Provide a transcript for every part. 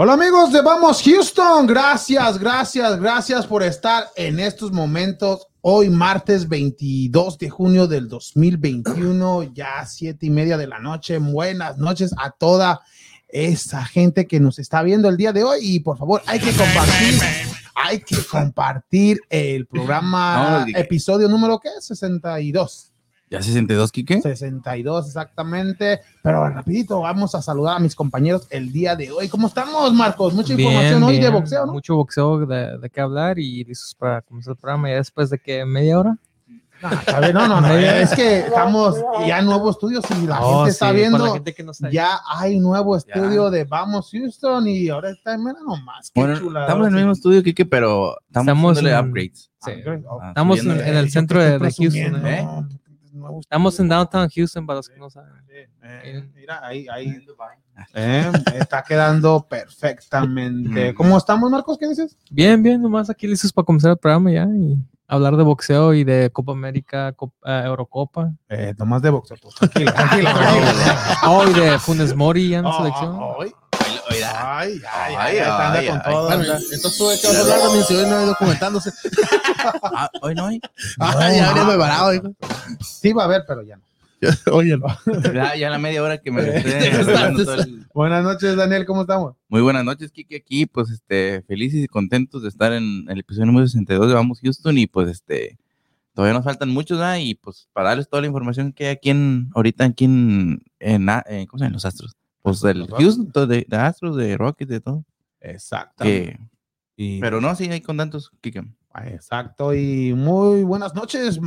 Hola amigos de Vamos Houston, gracias, gracias, gracias por estar en estos momentos. Hoy martes 22 de junio del 2021, ya siete y media de la noche. Buenas noches a toda esa gente que nos está viendo el día de hoy y por favor hay que compartir, hay que compartir el programa, episodio número ¿qué? 62. ¿Ya 62, Quique? 62 exactamente, pero rapidito vamos a saludar a mis compañeros el día de hoy. ¿Cómo estamos, Marcos? Mucha información hoy de boxeo, ¿no? Mucho boxeo de, de qué hablar y listos para comenzar el programa ya después de que media hora. No, bien, no, no, no, es que estamos ya en nuevo estudio, si la Oh, gente está sí, viendo, la gente que no está ya hay nuevo estudio de Vamos Houston y ahora está, mira nomás, qué Bueno, chulada. estamos en el mismo estudio, Quique, pero estamos, Estamos en- upgrades. Sí. Ah, Estamos en, subiéndole. en el centro de, de Houston. ¿eh? Estamos en downtown Houston para los que no saben. Eh, mira, ahí, ahí. Eh, está quedando perfectamente. ¿Cómo estamos, Marcos? ¿Qué dices? Bien, bien, nomás aquí listos para comenzar el programa ya y hablar de boxeo y de Copa América, Copa- eh, Eurocopa. Eh, nomás de boxeo. tú. Tranquilo, tranquilo. tranquilo. Oh, y de Funes Mori ya en Oh, selección. oh, oh, Ay, ay, Ay, ay, anda ay, con ay. todo. Bueno, entonces tuve que hablar de mi ciudad y no he documentándose. ah, hoy no hay. Ah, ya habría preparado, hijo. Sí va a haber, pero ya no. Óyelo. Ya, ya la media hora que me el- Buenas noches, Daniel, ¿cómo estamos? Muy buenas noches, Kike, aquí, pues, este, felices y contentos de estar en el episodio número 62 de Vamos Houston y, pues, este, todavía nos faltan muchos. Y, pues, para darles toda la información que hay aquí en, ahorita aquí en, en, a- en- ¿cómo se llaman los Astros? Pues, del Rockets. Houston, de, de Astros, de Rockets, de todo. Exacto. Que, Y, pero no, sí, hay contentos, Kike. Exacto, y muy buenas noches,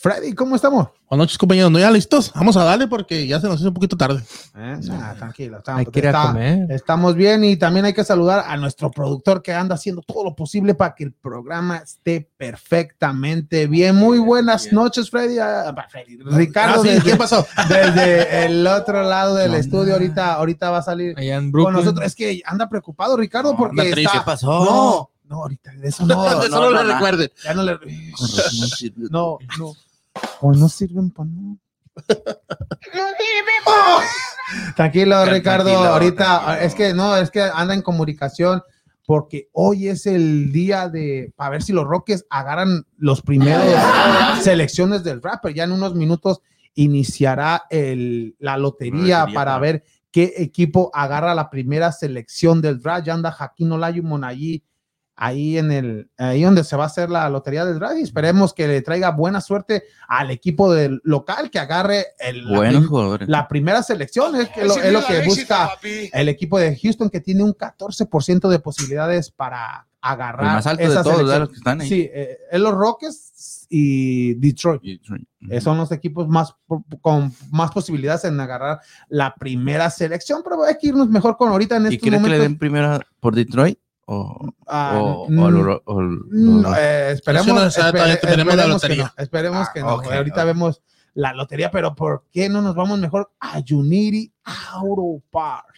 Freddy, ¿cómo estamos? Buenas noches, compañeros. ¿No ya listos? Vamos a darle porque ya se nos hizo un poquito tarde. Eh, nah, tranquilo, estamos, Hay que ir a está- comer. estamos bien y también hay que saludar a nuestro productor que anda haciendo todo lo posible para que el programa esté perfectamente bien. Muy buenas noches, Freddy. ah, Freddy, Ricardo, Ah, sí, desde, ¿qué pasó? desde el otro lado del No, estudio, ahorita, ahorita va a salir Allá en con nosotros. Es que anda preocupado, Ricardo, porque anda triste. está- ¿Qué pasó? No, no, ahorita de eso no. Eso no, no, le no. recuerden. ya no le. No sirve. No, no. O no sirven para nada. Tranquilo, Tranquilo, Ricardo. ahorita es que no, es que anda en comunicación porque hoy es el día de para ver si los Rockets agarran los primeros selecciones del rapper. Ya en unos minutos iniciará el, la lotería, para ver qué equipo agarra la primera selección del draft. Ya anda Jaquín Olajuwon allí ahí en el ahí donde se va a hacer la lotería del draft y esperemos que le traiga buena suerte al equipo del local que agarre el, la, jugadores. la primera selección es, que lo, es lo que busca el equipo de Houston que tiene un 14% de posibilidades para el agarrar más alto de todos. Los que están ahí. Sí, eh, es los Rockets y Detroit. Y- Eh, son los equipos más con más posibilidades en agarrar la primera selección, pero hay que irnos mejor con ahorita en ¿Y estos crees que le den primero por Detroit? ¿O, Ah, o, mm, o lo- o lo- Mm, lo- eh, esperemos, Eso no sabe, la esperemos que lotería. no, esperemos Ah, que no. Ahorita vemos la lotería, pero ¿por qué no nos vamos mejor a Unity Auto Parts?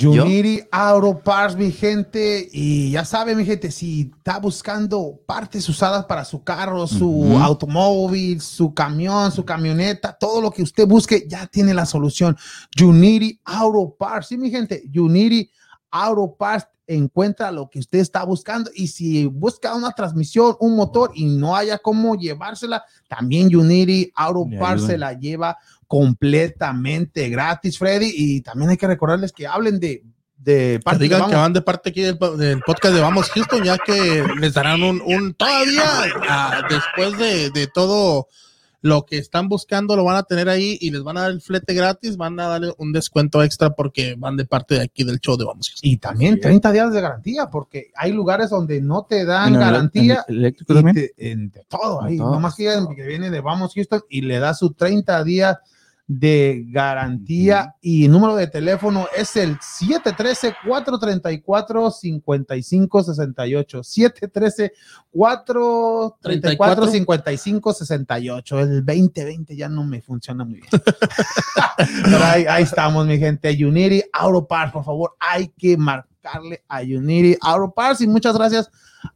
Unity Auto Parts, mi gente. Y ya sabe, mi gente, si está buscando partes usadas para su carro, su automóvil, su camión, su camioneta, todo lo que usted busque, ya tiene la solución. Unity Auto Parts. Sí, mi gente, Unity Auto Parts encuentra lo que usted está buscando. Y si busca una transmisión, un motor y no haya cómo llevársela, también Unity Auto Le Parts ayudan. se la lleva completamente gratis, Freddy. Y también hay que recordarles que hablen de, de Que parte de digan Vamos. que van de parte aquí del, del podcast de Vamos Houston, ya que les darán un, un todavía ah, después de, de todo lo que están buscando lo van a tener ahí y les van a dar el flete gratis, van a darle un descuento extra porque van de parte de aquí del show de Vamos. Y también 30 días de garantía, porque hay lugares donde no te dan En el- garantía. en el eléctrico y también. te- en de todo ahí, nomás que viene de Vamos Houston y le da su 30 días de garantía y número de teléfono es el 713-434-5568. 713-434-5568. El 2020 ya no me funciona muy bien. Pero ahí, ahí estamos, mi gente. Unity Auto Parts, por favor, hay que marcarle a Unity Auto Parts. Y muchas gracias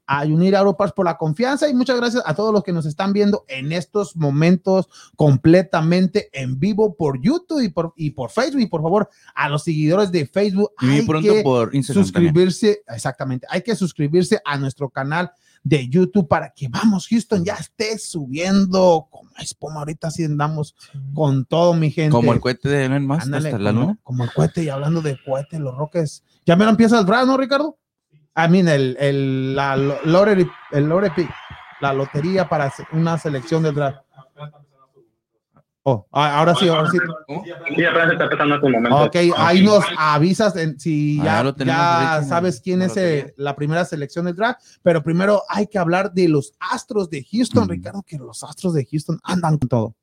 a Unity Auto Parts por la confianza. Y muchas gracias a todos los que nos están viendo en estos momentos completamente en vivo por YouTube y por, y por Facebook. Y por favor a los seguidores de Facebook Y hay pronto que por Instagram también. suscribirse, exactamente, hay que suscribirse a nuestro canal de YouTube para que vamos Houston ya esté subiendo como espuma. Ahorita así andamos con todo mi gente. Como el cohete de Elon Musk Ándale, hasta la como, luna. como el cohete y hablando de cohete los roques ya me lo empieza el draft ¿no Ricardo? I mean el, el la lo- lottery el lottery la lotería para una selección del draft Oh, ah, ahora sí, ahora sí. Sí, apenas está empezando estos momentos. Ok, ahí nos avisas en- si Ah, ya, ya sabes quién es eh, la primera selección del draft, pero primero hay que hablar de los Astros de Houston, Mm. Ricardo, que los Astros de Houston andan con todo.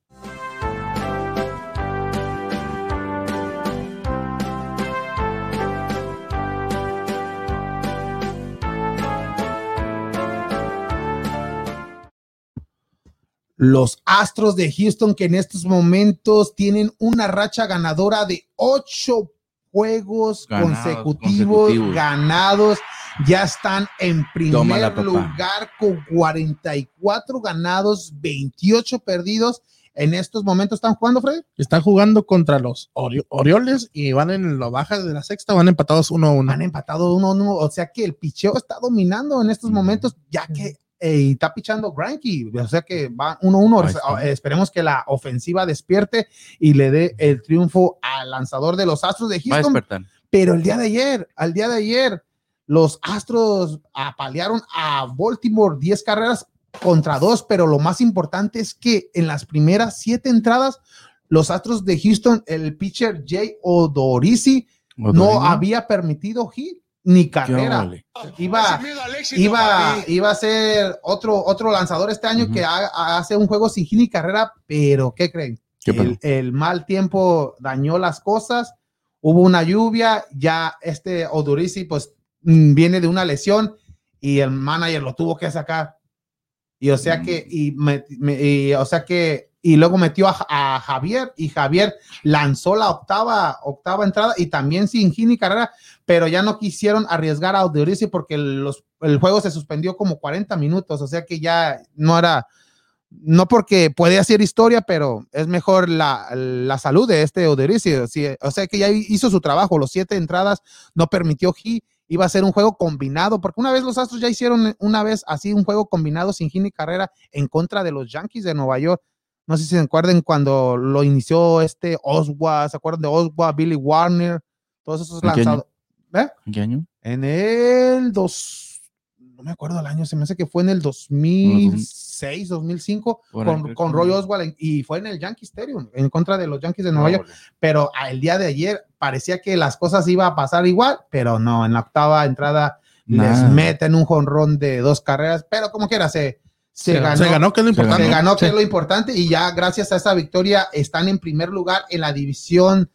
Los Astros de Houston que en estos momentos tienen una racha ganadora de ocho juegos Ganados, consecutivos, consecutivos. ganados. Ya están en primer lugar con 44 ganados, 28 perdidos. En estos momentos están jugando, Freddy. Están jugando contra los Ori- Orioles y van en la baja de la sexta, van empatados 1 a 1. Han empatado 1-1, o sea que el picheo está dominando en estos momentos, ya que eh, está pichando Granky, o sea que va 1-1. Ahí está. Eh, Esperemos que la ofensiva despierte y le dé el triunfo al lanzador de los Astros de Houston. Pero el día de ayer, al día de ayer, los Astros apalearon a Baltimore 10 carreras contra 2, pero lo más importante es que en las primeras 7 entradas, los Astros de Houston, el pitcher Jay Odorizzi no había permitido hit ni carrera. Iba, iba, iba a ser otro, otro lanzador este año que ha- hace un juego sin ni carrera, pero ¿qué creen? El, el mal tiempo dañó las cosas, hubo una lluvia, ya este Odurici pues mm, viene de una lesión y el manager lo tuvo que sacar. Y o sea que, y, me- me- y, o sea que, y luego metió a, Javier y Javier lanzó la octava, octava entrada y también sin hit ni carrera, pero ya no quisieron arriesgar a Odurici porque los, el juego se suspendió como 40 minutos, o sea que ya no era, no porque puede hacer historia, pero es mejor la, la salud de este. Sí, o sea que ya hizo su trabajo, los siete entradas no permitió hit, iba a ser un juego combinado, porque una vez los Astros ya hicieron una vez así un juego combinado sin hit ni carrera en contra de los Yankees de Nueva York. No sé si se acuerdan cuando lo inició este Oswa, ¿se acuerdan de Oswa, Billy Warner, todos esos lanzados? ¿Eh? ¿En qué año? En el dos, no me acuerdo el año, se me hace que fue en el 2006, 2005, Bueno, con, con Roy Oswald, y fue en el Yankee Stadium, en contra de los Yankees de Nueva York, pero el día de ayer parecía que las cosas iban a pasar igual, pero no, en la octava entrada les Nada. meten un jonrón de dos carreras, pero como quiera, se, se, ganó. se ganó, que es lo Se importante. Se ganó, que Sí. es lo importante, y ya gracias a esa victoria están en primer lugar en la división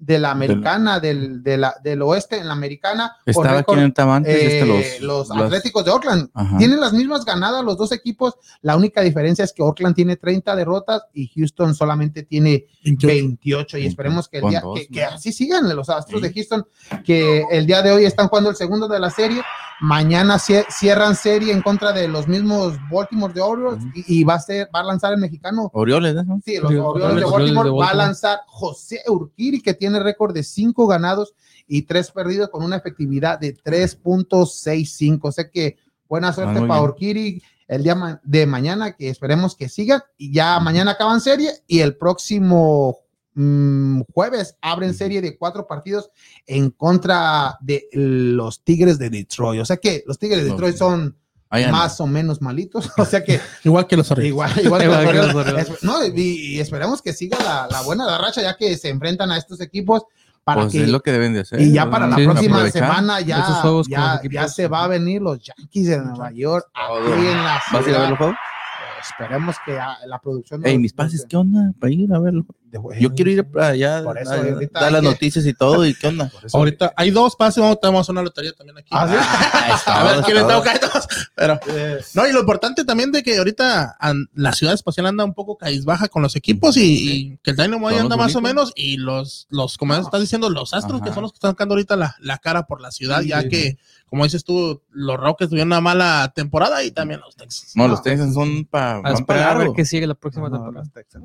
de la americana, del, de la, del oeste, en la americana. Estaba récord, aquí en el Tabantes, eh, este, los, los, los- Atléticos de Oakland. Ajá. Tienen las mismas ganadas los dos equipos. La única diferencia es que Oakland tiene 30 derrotas y Houston solamente tiene 28 y esperemos que, el día, dos, que, así sigan los Astros Sí. de Houston, que el día de hoy están jugando el segundo de la serie. Mañana cie- cierran serie en contra de los mismos Baltimore de Orioles y, y va a ser va a lanzar el mexicano Orioles, ¿no? Sí, los Orioles de Orioles de Baltimore va a lanzar José Urquiri, que tiene récord de cinco ganados y tres perdidos con una efectividad de 3.65. O sea que buena Ah, suerte para bien. Urquiri el día de mañana, que esperemos que siga. Y ya mañana acaban serie y el próximo mm, jueves abren serie de cuatro partidos en contra de los Tigres de Detroit. O sea que los Tigres de. Detroit son, Más o menos malitos. O sea que Igual que los Orioles. igual, igual que Igual los que Orioles. los Orioles. Es- no, y, y esperemos que siga la, la buena la racha ya que se enfrentan a estos equipos para Pues que es lo que deben de hacer. y ya para la Sí, próxima aprovechar. semana ya, ya, ya se va a venir los Yankees de Nueva York aquí en la ¿Vas a ir a ver ciudad. los juegos? Esperemos que la producción. Ey, mis pases, ¿qué onda? Para ir a verlo. De- Yo quiero ir para allá, Por eso, a- ahorita dar las noticias y todo, ¿y qué onda? eso- Ahorita hay dos pases, vamos, tenemos una lotería también aquí. Ah. Ah, a ver quién le toca a todos. Pero, no, y lo importante también de que ahorita an- la ciudad espacial anda un poco baja con los equipos y, y que el Dynamo ahí anda más o menos y los, los como estás diciendo, los astros Ajá. que son los que están sacando ahorita la, la cara por la ciudad, Sí, ya sí, que, como dices tú, los Rockets tuvieron una mala temporada y también los Texas. No, No, los Texans son para. A Van para esperar a ver qué sigue la próxima no, temporada. los Texans.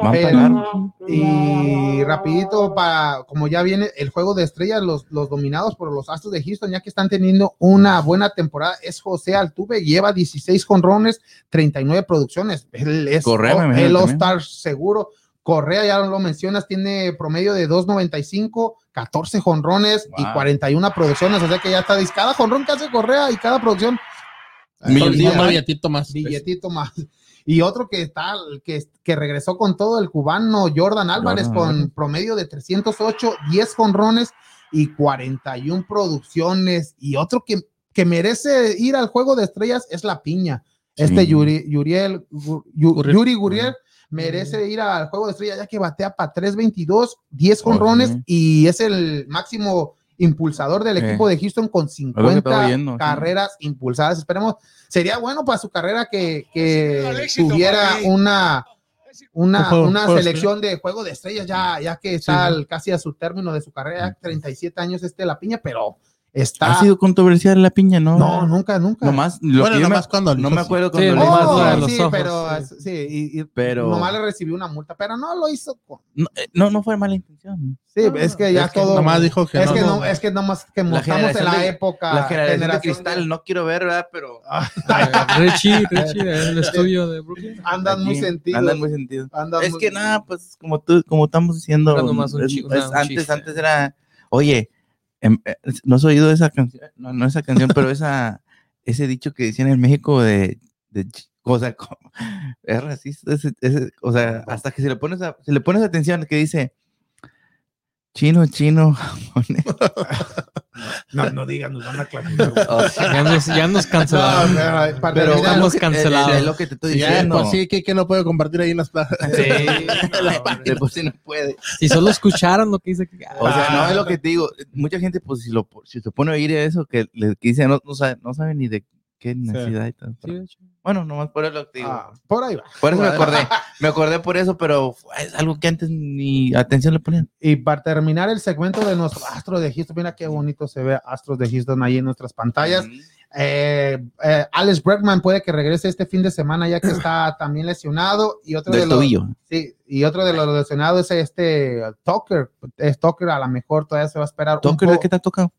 Van largo. Y rapidito, para, como ya viene el juego de estrellas, los, los dominados por los Astros de Houston, ya que están teniendo una buena temporada, es José Altuve, lleva 16 jonrones, 39 producciones. Él es Correa, el. All-Star seguro. Correa, ya lo mencionas, tiene promedio de 2.95, 14 jonrones y Wow. 41 producciones. O sea que ya está, cada jonrón que hace Correa y cada producción, día un más. billetito más. billetito más. Y otro que está, que, que regresó con todo el cubano Jordan Álvarez Jordan con promedio de 308, 10 jonrones y 41 producciones. Y otro que, que merece ir al juego de estrellas es la piña. Este. Yuri, Yuriel. Yuri Gurriel merece ir al juego de estrellas ya que batea para 322, 10 jonrones sí. y es el máximo impulsador del equipo de Houston con lo que 50 estaba viendo, sí. carreras impulsadas. Esperemos, sería bueno para su carrera que, que tuviera una una, Juego- una juego selección de juego de estrellas ya, ya que está al- casi a su término de su carrera, ya 37 años este la piña, pero está Ha sido controversial la piña, ¿no? no, nunca, nunca. Nomás, lo Bueno, nomás me, cuando no me acuerdo Sí, cuando nomás de Oh, los sí, ojos, pero sí. sí, y, y Pero- nomás le recibió una multa, pero no lo hizo. con- no, eh, no, no fue mala intención. Sí, es que ya es que todo. Nomás dijo que es no. que no, es que nomás que estamos en la de- época. la generación, de generación cristal, no quiero ver, ¿verdad? Pero Richie, Richie, el estudio de Brooklyn. Andan muy sentidos. Andan muy sentidos. andan Es muy- que nada, pues como tú, como estamos diciendo, un es un antes, chiste. antes era, oye, no has oído esa canción, no, no esa canción, pero esa, ese dicho que decían en México de, de o sea, es racista, o sea, hasta que se le pones, a- se le pones atención que dice, chino, chino, japonés. No, no digan, nos van a clasificar. O sea, Ya nos, ya nos cancelaron. pero, para pero estamos es lo que- cancelados. Es, es lo que te estoy diciendo. pues sí, que, que no puede compartir ahí en las plazas. Sí. de por sí no puede. Si solo escucharan lo que dice. O sea, no Ah. es lo que te digo. Mucha gente, pues, si, lo, si se pone a oír eso, que, le, que dice, no, no, sabe, no sabe ni de qué necesidad y hecho. Bueno, nomás por eso lo que digo. ah, por ahí va. por eso me acordé. Me acordé por eso, pero es algo que antes ni atención le ponían. Y para terminar el segmento de nuestros Astros de Houston, mira qué bonito se ve Astros de Houston ahí en nuestras pantallas. Eh, eh, Alex Bregman puede que regrese este fin de semana ya que está también lesionado y otro de los tobillo. sí, y otro de los lesionados es este Tucker, es Tucker a lo mejor todavía se va a esperar ¿Tucker qué te ha tocado?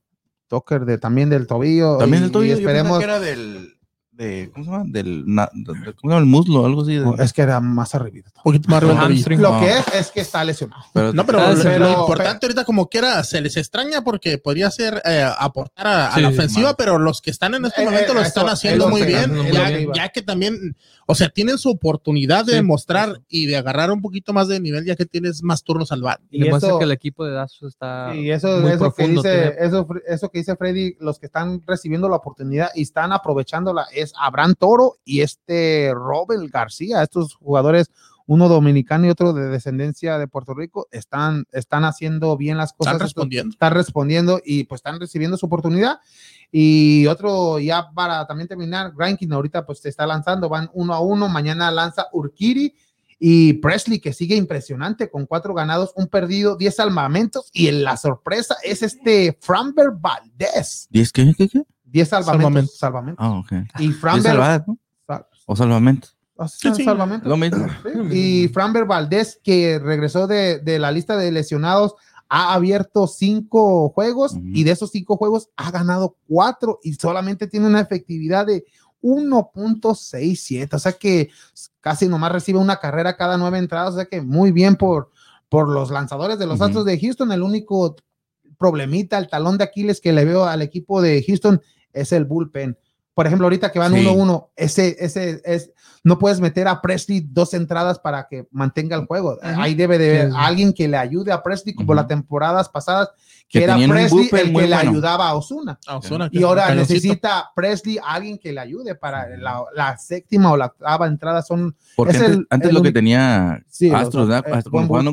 Tucker de también del tobillo También del tobillo. y Yo pensaba esperemos que era del. De, ¿Cómo se llama? Del. na- de- ¿Cómo se llama? El muslo, algo así. de- No, es que era más arriba. Un poquito más arriba. Hamstring. Lo que es es que está lesionado. pero, No, pero, Ah, lo- sí, lo pero- importante ahorita como quiera se les extraña porque podría ser eh, aportar a, a Sí, la ofensiva, man. pero los que están en este Eh, momento eh, lo eso, están es haciendo muy que- bien, ya, que ya que también, o sea, tienen su oportunidad de Sí, demostrar y de agarrar un poquito más de nivel ya que tienes más turnos al bar. Y eso- que el equipo de Dazo está. Y eso, muy eso, que profundo, dice, tiene- eso, eso que dice Freddy, los que están recibiendo la oportunidad y están aprovechándola es Abraham Toro y este Robert García, estos jugadores, uno dominicano y otro de descendencia de Puerto Rico, están, están haciendo bien las cosas. Están respondiendo. están respondiendo y pues están recibiendo su oportunidad. Y otro, ya para también terminar, Grankin ahorita pues se está lanzando, van uno a uno, mañana lanza Urquiri y Presley que sigue impresionante con cuatro ganados, un perdido, diez salvamentos y en la sorpresa es este Framber Valdez, ¿Y es que qué, qué? Diez salvamentos, Salvamentos. salvamentos. Ah, ok. Y ¿Es Framber salvadas, no? sal- O salvamento. ah, Sí, sí. salvamentos. Lo mismo. Sí. Y Framber Valdez, que regresó de, de la lista de lesionados, ha abierto cinco juegos y de esos cinco juegos ha ganado cuatro y solamente tiene una efectividad de 1.67. O sea que casi nomás recibe una carrera cada nueve entradas. O sea que muy bien por, por los lanzadores de los. Astros de Houston. El único problemita, el talón de Aquiles que le veo al equipo de Houston es el bullpen. por ejemplo, ahorita que van Sí. 1-1, ese, ese es, no puedes meter a Presley dos entradas para que mantenga el juego. Ahí debe de haber Sí. alguien que le ayude a Presley, como las temporadas pasadas, que, Que era Presley el que le bueno. ayudaba a Osuna. Ozuna, Y ahora cañoncito. necesita Presley alguien que le ayude para la, la séptima o la octava entrada. Son Porque Es antes, el- antes el lo que tenía Sí, los- Astros, ¿verdad? eh,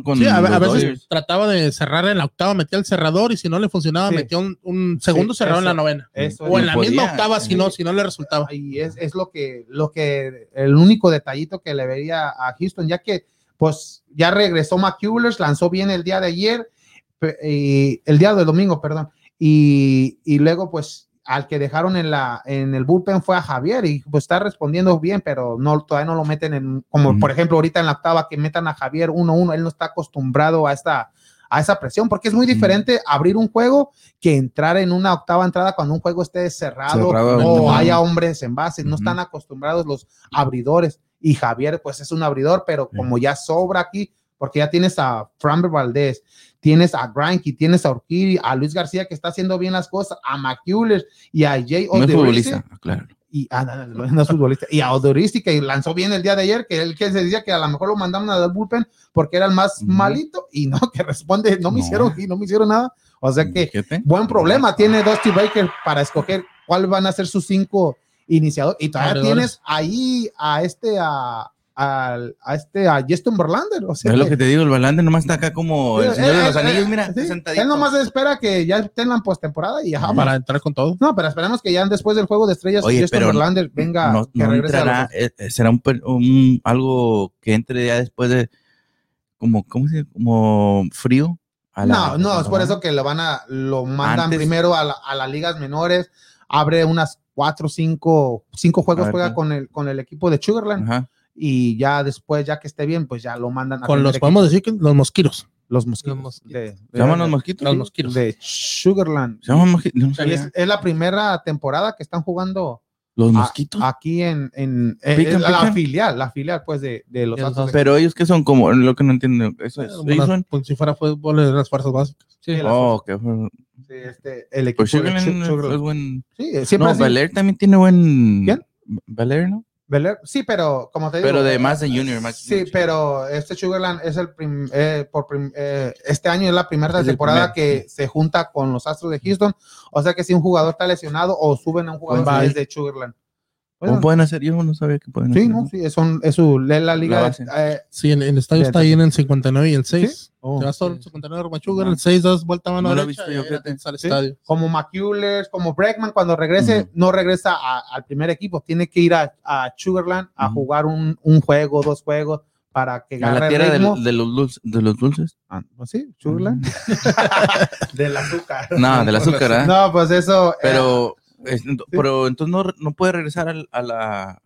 con Sí, a, a los veces Dodgers. trataba de cerrar en la octava, metía el cerrador y si no le funcionaba, Sí. metía un, un segundo Sí, cerrado en la novena. eso O en es- la podía, misma octava, sí. si no, si no le resultaba. y es, es lo que lo que el único detallito que le vería a Houston ya que pues ya regresó McCullers lanzó bien el día de ayer y el día del domingo perdón. Y, y luego pues al que dejaron en la en el bullpen fue a Javier y pues está respondiendo bien pero no todavía no lo meten en como por ejemplo ahorita en la octava que metan a Javier 1-1 él no está acostumbrado a esta a esa presión porque es muy diferente abrir un juego que entrar en una octava entrada cuando un juego esté cerrado, Cerrado, o haya hombres en base, no están acostumbrados los abridores. Y Javier pues es un abridor, pero como ya sobra aquí, porque ya tienes a Framber Valdez, tienes a Granky, tienes a Urquidy, a Luis García que está haciendo bien las cosas, a McCullers y a Jay No es futbolista, claro. y ah, no, no, es futbolista, y a Odorizzi que lanzó bien el día de ayer, que él que se decía que a lo mejor lo mandaban a dar bullpen porque era el más malito y no, que responde, no me No. hicieron y no me hicieron nada, o sea que Fíjate. buen problema tiene Dusty Baker para escoger cuál van a ser sus cinco iniciadores. Y todavía tienes ahí a este, a, al- a este, a Justin Verlander. O sea, Es lo que- te digo, el Balande nomás está acá como el señor de él- los él- anillos, mira, sí, sentadito. él nomás espera que ya estén la postemporada y ya. Ujú. Para entrar con todo. No, pero esperemos que ya después del juego de estrellas, Oye, Justin Verlander venga, no, que no regrese a entrará, los- eh, eh, será un, algo que entre ya después de como, ¿cómo se dice? Como frío. a la- No, no, es por eso que lo van a, lo mandan Antes- primero a, la- a las ligas menores, abre unas cuatro, cinco, cinco juegos, ver, juega con el, con el equipo de Sugarland. Ajá. Y ya después, ya que esté bien, pues ya lo mandan a Con los, podemos decir que los mosquitos. los mosquitos. Los mosquitos. De, ¿Se llaman los mosquitos? Los mosquitos. de Sugarland. ¿Se llaman mosquitos? No es, es la primera temporada que están jugando ¿Los a- mosquitos? aquí en, en, en- ¿Pican, en la pican? filial, la filial pues de, de los de- Pero ellos que son como, lo que no entiendo, eso es. Son- como si fuera fútbol de las fuerzas básicas. Sí, las- Oh, que fue- sí, este, el equipo Pues de Sugarland Su- es- Sugarland. es buen. Sí, siempre No, Valer también tiene buen. ¿Quién? Valer, ¿no? Sí, pero como te digo. Pero de eh, más de junior. más- Sí, pero este Sugarland es el prim- eh, por prim- eh, este año es la primera Es temporada primer. que se junta con los Astros de Houston. O sea que si un jugador está lesionado o suben a un jugador es de Sugarland. ¿Cómo Bueno, pueden hacer? Yo no sabía que pueden sí, hacer. no, sí, es, un- es su, es la liga. La de- eh, Sí, el, el estadio De- está ahí en el 59 y el 6. oh, Te vas todo el sí. 59 Machuga, el 6, das vuelta a mano No lo he derecha visto y yo, ahí fíjate. está el Sí. estadio. como McCullers, como Bregman, cuando regrese, Ujú. no regresa a- al primer equipo, tiene que ir a, a Sugarland a Ujú. jugar un, un juego, dos juegos, para que A agarre la tierra ritmo. del- de, los dulces, de los dulces. Ah, pues sí, Sugarland. del azúcar. No, del azúcar, ¿ah? No, pues eso. eh, Pero, es- pero entonces no, no puede regresar al- a, la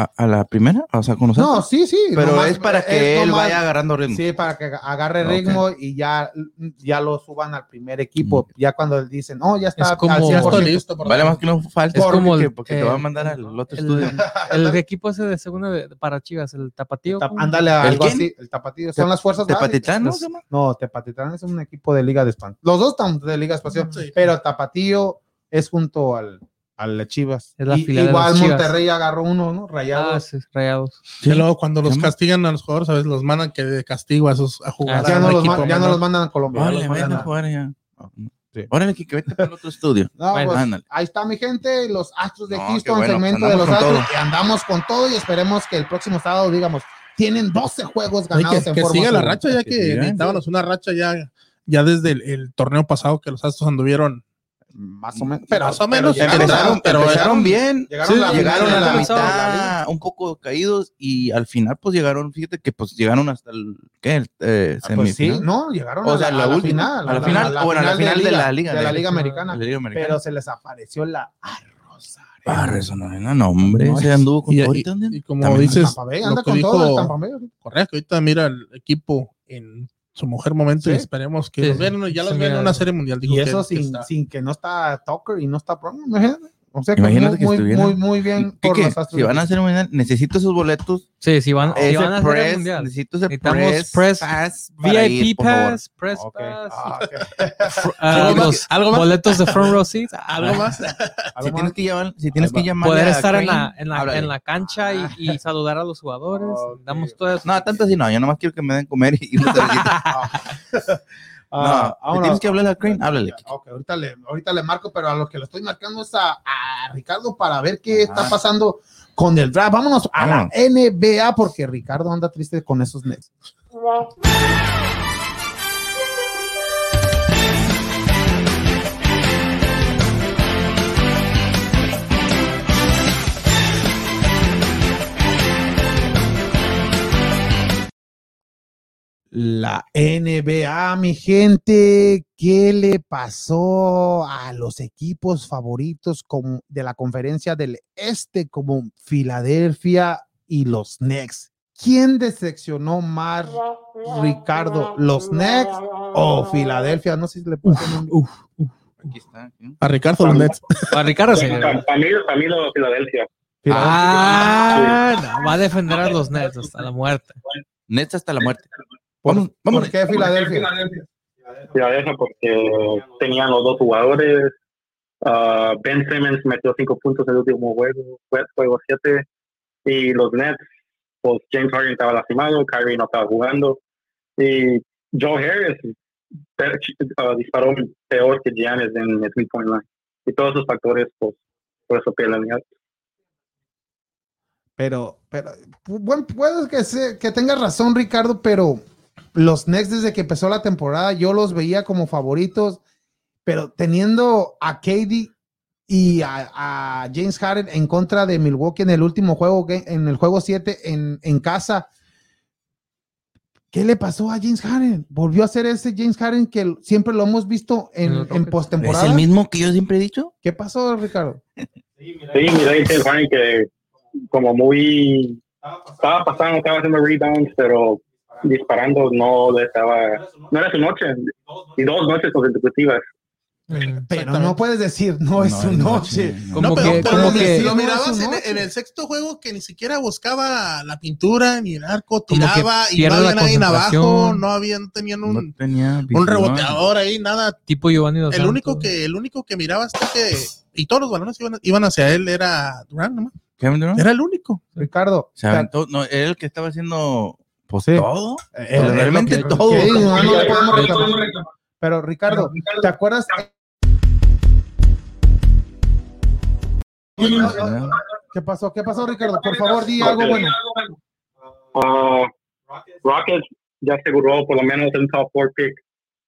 a, a la primera, o sea, con no, sí, sí. pero nomás- es para que es él nomás- vaya agarrando ritmo. Sí, para que agarre Ok. ritmo y ya, ya lo suban al primer equipo. Mm. Ya cuando él dicen, oh, ya está Es como- al Ya estoy 100%. listo. por Vale más que no falte Es como porque, el- porque te va a eh, mandar al otro el- estudio. El equipo ese de segunda de- para Chivas, el tapatío. Ándale, ¿El algo quién? así. El tapatío. Son las fuerzas ¿Tepatitlán, no? No, Tepatitlán es un equipo de Liga de España. Los dos están de Liga Espacial, Sí. pero Tapatío es junto al, al Chivas. Es la Y- de igual Chivas. Monterrey agarró uno, ¿no? Rayados. Ah, sí, rayados. Y luego cuando los castigan a los jugadores, a veces los mandan que de castigo a esos a jugar. Ah, ya no, los, equipo ya no los mandan a Colombia. Órale, los vayan mandan a a- jugar ya. Sí. Órale, Kike, vete para el otro estudio. No, Bueno, pues, ahí está mi gente, los Astros de No, Houston, bueno, segmento de los Astros, y andamos con todo y esperemos que el próximo sábado, digamos, tienen 12 juegos ganados que, en que forma siga la racha, ya Que que necesitábamos una racha ya, ya desde el, el torneo pasado que los Astros anduvieron. Más o menos. Pero, Más o pero menos, llegaron, Empezaron, pero empezaron bien. Llegaron, Sí, a la Llegaron a la mitad un poco caídos y al final pues llegaron, fíjate que pues llegaron hasta el, ¿qué? El, eh, Ah, Pues sí, semifinal. no, llegaron O a sea, la, la a la última, final. a la final, bueno, a la final de la liga, De la Liga Americana. La. Pero se les apareció la Arrosa. Ah, Resonarena, no, hombre, No, ese anduvo con Y, todo y- y como También dices, Tampa Bay, anda con todo el dijo Tampa Bay. ahorita. Correa, que ahorita mira el equipo en su mejor momento y esperemos que Sí, los sí. vean, ya los Sí, vean en una serie mundial. Y que- eso que sin, está. sin que no está Tucker y no está Brown, imagínate. O sea, que Imagínate muy, que muy, estuviera. muy, muy bien por Quique, los Astros. si van a hacer un mundial, necesito esos boletos. Sí, si van, si van a hacer press, mundial. necesito ese Necesitamos press, press, pass para VIP ir, pass, press Ok. pass, Ah, ok. fr- ah, ¿Algo más? los ¿Algo más? boletos de front row seats. ¿Algo más? Si ¿Algo tienes que llamar, si tienes que llamar Poder a estar en Crane, la, en, la, en la cancha y, y saludar a los jugadores. Damos todo eso. No, tanto así no, yo nomás quiero que me den comer y cervecita. Ah, no, tienes que hablarle a Crane, háblale. Ok, ahorita le, ahorita le marco, pero a lo que le estoy marcando es a, a Ricardo para ver qué está pasando con el draft. Vámonos a Vámonos. la NBA porque Ricardo anda triste con esos Nets. La NBA, mi gente, ¿qué le pasó a los equipos favoritos de la conferencia del Este como Filadelfia y los Knicks? ¿Quién decepcionó más, Ricardo, los Knicks o Filadelfia? No sé si le puse nombre. Aquí está. A Ricardo los Nets. Para Ricardo, sí. Para, mí, para mí lo de Filadelfia. Ah, no, va a defender a los Nets hasta la muerte. Nets hasta la muerte. ¿Por, Vamos, vamos. ¿por qué Filadelfia? Filadelfia porque tenían los dos jugadores. Ah, ben Simmons metió cinco puntos en el último juego, fue- juego siete. Y los Nets, pues James Harden estaba lastimado, Kyrie no estaba jugando. Y Joe Harris ah, disparó peor que Giannis en el three-point line. Y todos esos factores, pues, por eso pierden. Pero, pero, bueno, puede que, se- que tengas razón, Ricardo, pero los Knicks desde que empezó la temporada yo los veía como favoritos, pero teniendo a KD y a, a James Harden en contra de Milwaukee en el último juego, en el juego 7 en, en casa, ¿qué le pasó a James Harden? Volvió a ser ese James Harden que siempre lo hemos visto En Rockets. ¿Es postemporada. el mismo que yo siempre he dicho? ¿Qué pasó, Ricardo? Sí, mira, y James Harden que como muy estaba pasando, estaba haciendo rebounds, pero disparando no estaba, no era su noche, y dos noches consecutivas. Mm. Pero no puedes decir, no es su noche. Como no, pero, que- pero como lo, que- lo mirabas en, el sexto juego que ni siquiera buscaba la pintura ni el arco, tiraba y no había nadie abajo, no habían, tenían un, No tenía un reboteador ahí, nada. Tipo Giovanni Dos El único que, el único que miraba hasta que, y todos los balones iban, iban hacia él era Durant, nomás. Kevin Durant. Era el único. Ricardo, Se aventó, no, era el que estaba haciendo pues, Sí. todo. eh, realmente lo que- todo. que no, no podemos reclamar. Pero Ricardo, ¿te acuerdas? ¿Qué pasó? ¿Qué pasó, Ricardo? Por favor, di algo bueno. Ah, Rockets ya aseguró por lo menos un top four pick,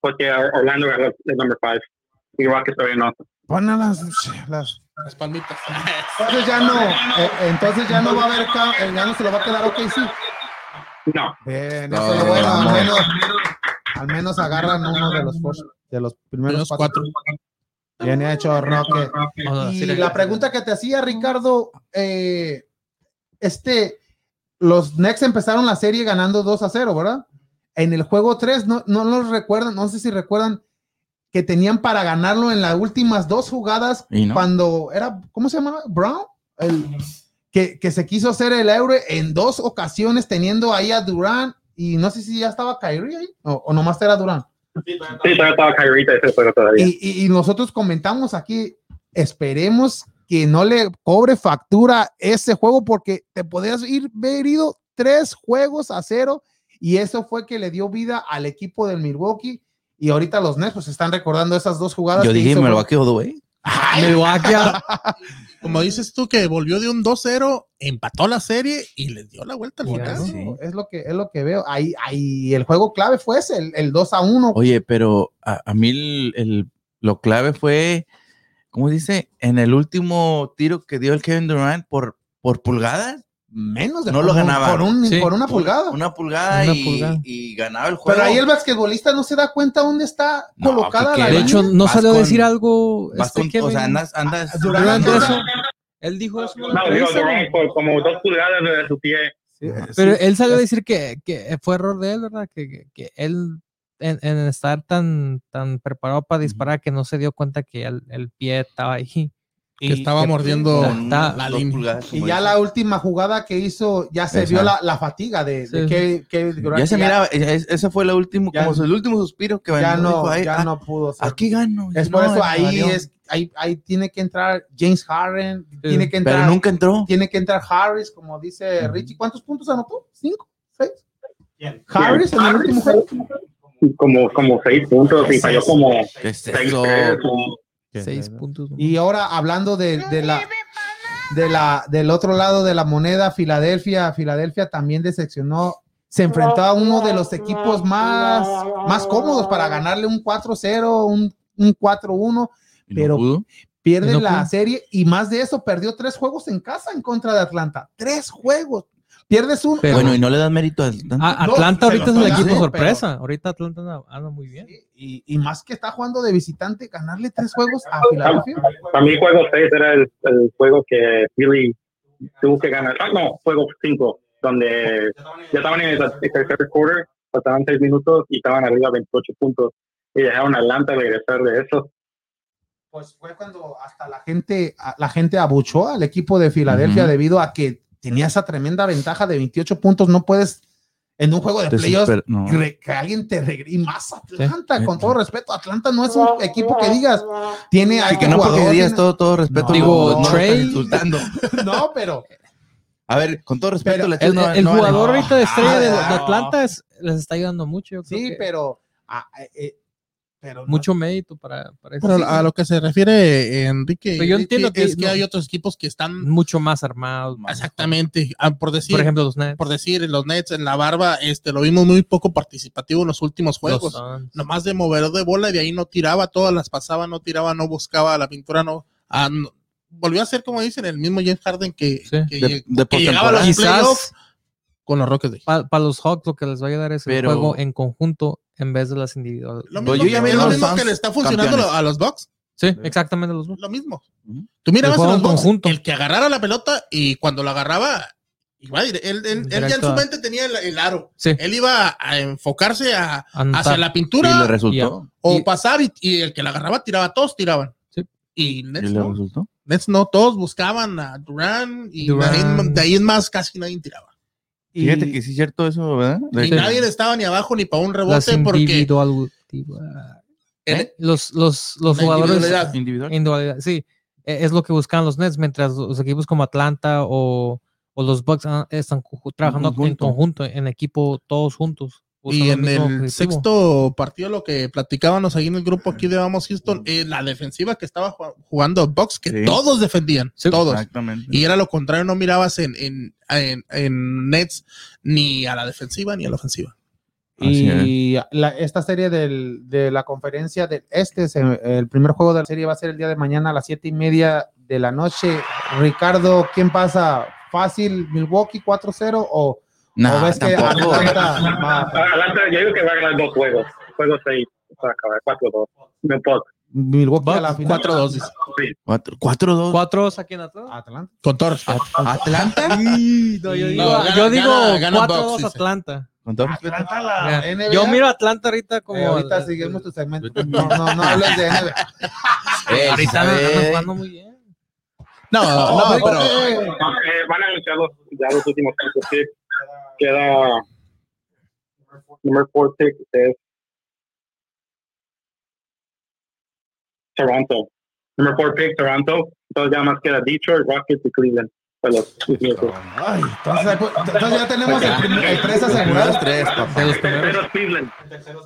porque Orlando era el number five, y Rockets todavía no. Pon a las, las- Las palmitas. Entonces ya no, eh, entonces ya no va a haber, eh, ya no se lo va a quedar ok, sí. No, Bien, No, eso es lo bueno, no. al menos, al menos agarran uno de los first- de los primeros Los cuatro. Bien hecho, Roque. Y la pregunta que te hacía, Ricardo, eh, este, los Knicks empezaron la serie ganando 2 a 0, ¿verdad? En el juego 3, no, no los recuerdan, no sé si recuerdan que tenían para ganarlo en las últimas dos jugadas Y no. cuando era, ¿cómo se llamaba? Brown, el, que, que se quiso hacer el euro en dos ocasiones teniendo ahí a Durant y no sé si ya estaba Kyrie ahí o, o nomás era Durant. sí, todavía estaba Kyrie ese juego todavía. Y, y- y nosotros comentamos aquí, esperemos que no le cobre factura ese juego porque te podías ir ver ido tres juegos a cero y eso fue que le dio vida al equipo del Milwaukee y ahorita los Nets pues están recordando esas dos jugadas. Yo dije, hizo me Milwaukee. Como dices tú que volvió de un 2-0, empató la serie y les dio la vuelta al final. sí. Es lo que es lo que veo. Ahí, ahí el juego clave fue ese, el, el 2 a 1. Oye, pero a, a mí el, el- lo clave fue, ¿cómo dice? En el último tiro que dio el Kevin Durant por, por pulgadas. Menos de No lo ganaba. por, un- Sí. por una pulgada. Una pulgada, Una y, pulgada. y ganaba el juego. Pero ahí el basquetbolista no se da cuenta dónde está No, colocada la De hecho, no salió a decir algo. Este con- o sea, andas, andas Durant- Durant eso. Él dijo eso. No, digo, como dos pulgadas de su pie. Pero Sí. él salió a decir que, que fue error de él, ¿verdad? Que, que- que él, en, en estar tan, tan preparado para disparar, que no se dio cuenta que el, el pie estaba ahí. Que estaba mordiendo Está- la pulgadas, Y como ya la última jugada que hizo, ya se vio la, la fatiga de, de Sí. que, que Ya se miraba, es- esa fue la última, Ya- como el último suspiro que ya no, dijo, "Ay, ya ah, no pudo ser. Aquí gano. Es No, por eso ahí es, ahí, ahí tiene que entrar James Harden, tiene que entrar, Pero nunca entró. tiene que entrar Harris, como dice. Richie. ¿Cuántos puntos anotó? ¿Cinco? ¿Seis? Harris en el último juego. Como, como seis puntos y falló como ¿Qué es seis tres. Seis puntos. Y ahora hablando de, de la de la del otro lado de la moneda, Filadelfia, Filadelfia también decepcionó, se enfrentó a uno de los equipos más, más cómodos para ganarle un 4-0, un, un 4-1, Y no pero- pierde no la pudo. serie y más de eso, perdió tres juegos en casa en contra de Atlanta. Tres juegos. Pierdes un. Pero- Bueno, y no le dan mérito a Atlanta. Atlanta ahorita es el estoy equipo dando, sorpresa. Ahorita Atlanta anda, anda muy bien. y, y más que está jugando de visitante, ganarle tres juegos a Filadelfia. Para mí, juego 6 era el, el juego que Philly tuvo que ganar. Ah, no, juego 5, donde ya estaban en el, el tercer quarter, faltaban 6 minutos y estaban arriba 28 puntos. Y dejaron a Atlanta regresar de eso. Pues fue cuando hasta la gente, la gente abuchó al equipo de Filadelfia debido a que tenía esa tremenda ventaja de 28 puntos. No puedes en un juego de playoffs no. que alguien te regrese. Y más Atlanta, Sí. con todo respeto, Atlanta no es un equipo que digas, tiene que no porque digas todo, todo respeto. No. Digo, Trey- insultando. No, pero A ver, con todo respeto, El, el no vale. jugador ahorita de estrella de, de Ah, Atlanta es- les está ayudando mucho. Yo creo sí, que pero, ah, eh, no- mucho mérito para, para eso. Pero Sí, a lo que se refiere eh, Enrique, Pero yo entiendo que es que no- hay otros equipos que están mucho más armados. más- exactamente, ah, por decir, Por ejemplo, los Nets. por decir, los Nets en la barba, este, lo vimos muy poco participativo en los últimos juegos. Nomás de movedor de bola y de ahí no tiraba, todas las pasaba, no tiraba, no buscaba la pintura, no. ah, no- volvió a ser, como dicen, el mismo James Harden que, Sí. que De- lleg- de que llegaba a los playoffs con los Rockets. de- para los Hawks lo que les va a ayudar es el juego en conjunto en vez de las individuales. Lo mismo, yo ya que, lo mismo que le está funcionando campeones. a los Bucks. Sí, exactamente los Lo mismo. Tú mirabas El a los en Bucks, conjunto. el que agarrara la pelota y cuando lo agarraba, iba dire- él, él- él ya en su a- mente tenía el, el aro. Sí, Él iba a enfocarse a, hacia la Y le pintura resultó. o y- pasar y, y el que la agarraba tiraba, todos tiraban. Sí. Y Y Nets le no. resultó. Nets no, todos buscaban a Durán y Durant. De, ahí, de ahí en más casi nadie tiraba. Y- Fíjate que sí es cierto eso, ¿verdad? De Y que- nadie estaba ni abajo ni para un las rebote porque individual- ¿Eh? los, los, los La jugadores individualidad. individual. individualidad, sí, e- es lo que buscan los Nets, mientras los equipos como Atlanta o, o los Bucks ah, están trabajando en conjunto. conjunto, en equipo, todos juntos. Y el en el objetivo. sexto partido, lo que platicábamos ahí en el grupo aquí de Vamos Houston, eh, la defensiva que estaba ju- jugando Bucks, que Sí. todos defendían, Sí. todos. Exactamente. Y era lo contrario, no mirabas en, en, en, en Nets ni a la defensiva ni a la ofensiva. Así Y la- esta serie del- de la conferencia del este, se- el primer juego de la serie va a ser el día de mañana a las siete y media de la noche. Ricardo, ¿quién pasa? ¿Fácil Milwaukee 4-0 o, No, ves que. Atlanta yo digo que va a ganar dos juegos. Juego 6, para acabar, 4-2. No importa. Milwaukee a la final? 4-2. dice. Sí. Cuatro, cuatro, dos. ¿Cuatro aquí en Atlanta? Atlanta. Con. ¿Atlanta? No, yo No, digo, gana- yo digo gana- 4-2. Atlanta. Con la NBA. Yo miro a Atlanta ahorita como. Eh, ahorita el- seguimos tu segmento. No, no, no hables de NBA. Eh, Ahorita ¿sabe? andan jugando muy bien. No, no, Oh, pero eh, Eh, van a anunciar los, ya los últimos. Queda número 4 pick es Toronto. Número 4 pick Toronto. Entonces ya más queda Detroit, Rockets y Cleveland. Últimos. Ay, entonces, entonces ya tenemos el, prim- el tres Los asegurado. tres, papá. Los El primeros. tercero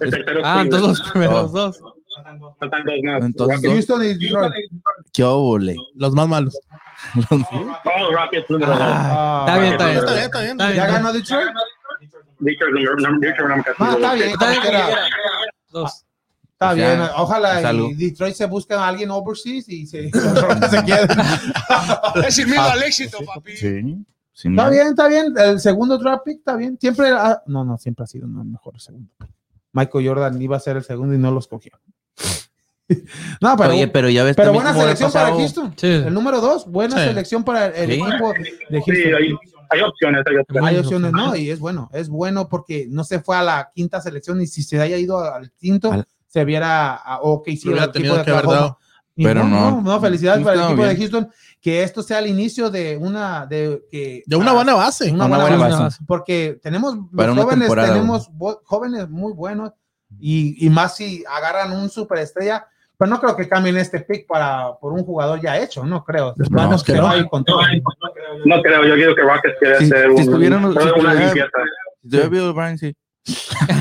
es Cleveland. Ah, entonces los primeros dos. Faltan dos más. Entonces. Houston y Detroit. ¿Qué óvole? los más malos. Oh, Rockets número dos. Ah, Está bien, está bien. Está bien, está bien. Está bien. ¿Ya ganó Detroit? Detroit Ah, está bien. Está bien, como quiera. Dos. Está O sea, bien. Ojalá es algo. y Detroit se busque a alguien overseas y se, se queden. Es el miedo al éxito, papi. Sí. Está más. bien, está bien. El segundo draft pick está bien. Siempre, ha- no, no, siempre ha sido el mejor segundo. Michael Jordan iba a ser el segundo y no lo escogió. no, pero, Oye, pero ya ves pero buena selección para Houston. Sí. El número dos, buena Sí. selección para el, Sí. equipo de Sí, Houston. hay, hay opciones, hay opciones. Hay opciones, no, y es bueno, es bueno porque no se fue a la quinta selección y si se haya ido al quinto, Al- se viera a, o que hiciera el equipo de Oklahoma. Pero no, no. felicidades para el equipo de. Houston, que esto sea el inicio de una, de, que, De una buena base. una Una buena buena base. base. porque tenemos Para jóvenes, tenemos jóvenes muy buenos y, y más si agarran un superestrella, pero no creo que cambien este pick para por un jugador ya hecho, no creo. Que no. va a ir con todo. No creo, yo creo que Rockets quiere Si- hacer si un, estuvieran- si una estuviera- limpieza. Hubiera visto Brian, sí.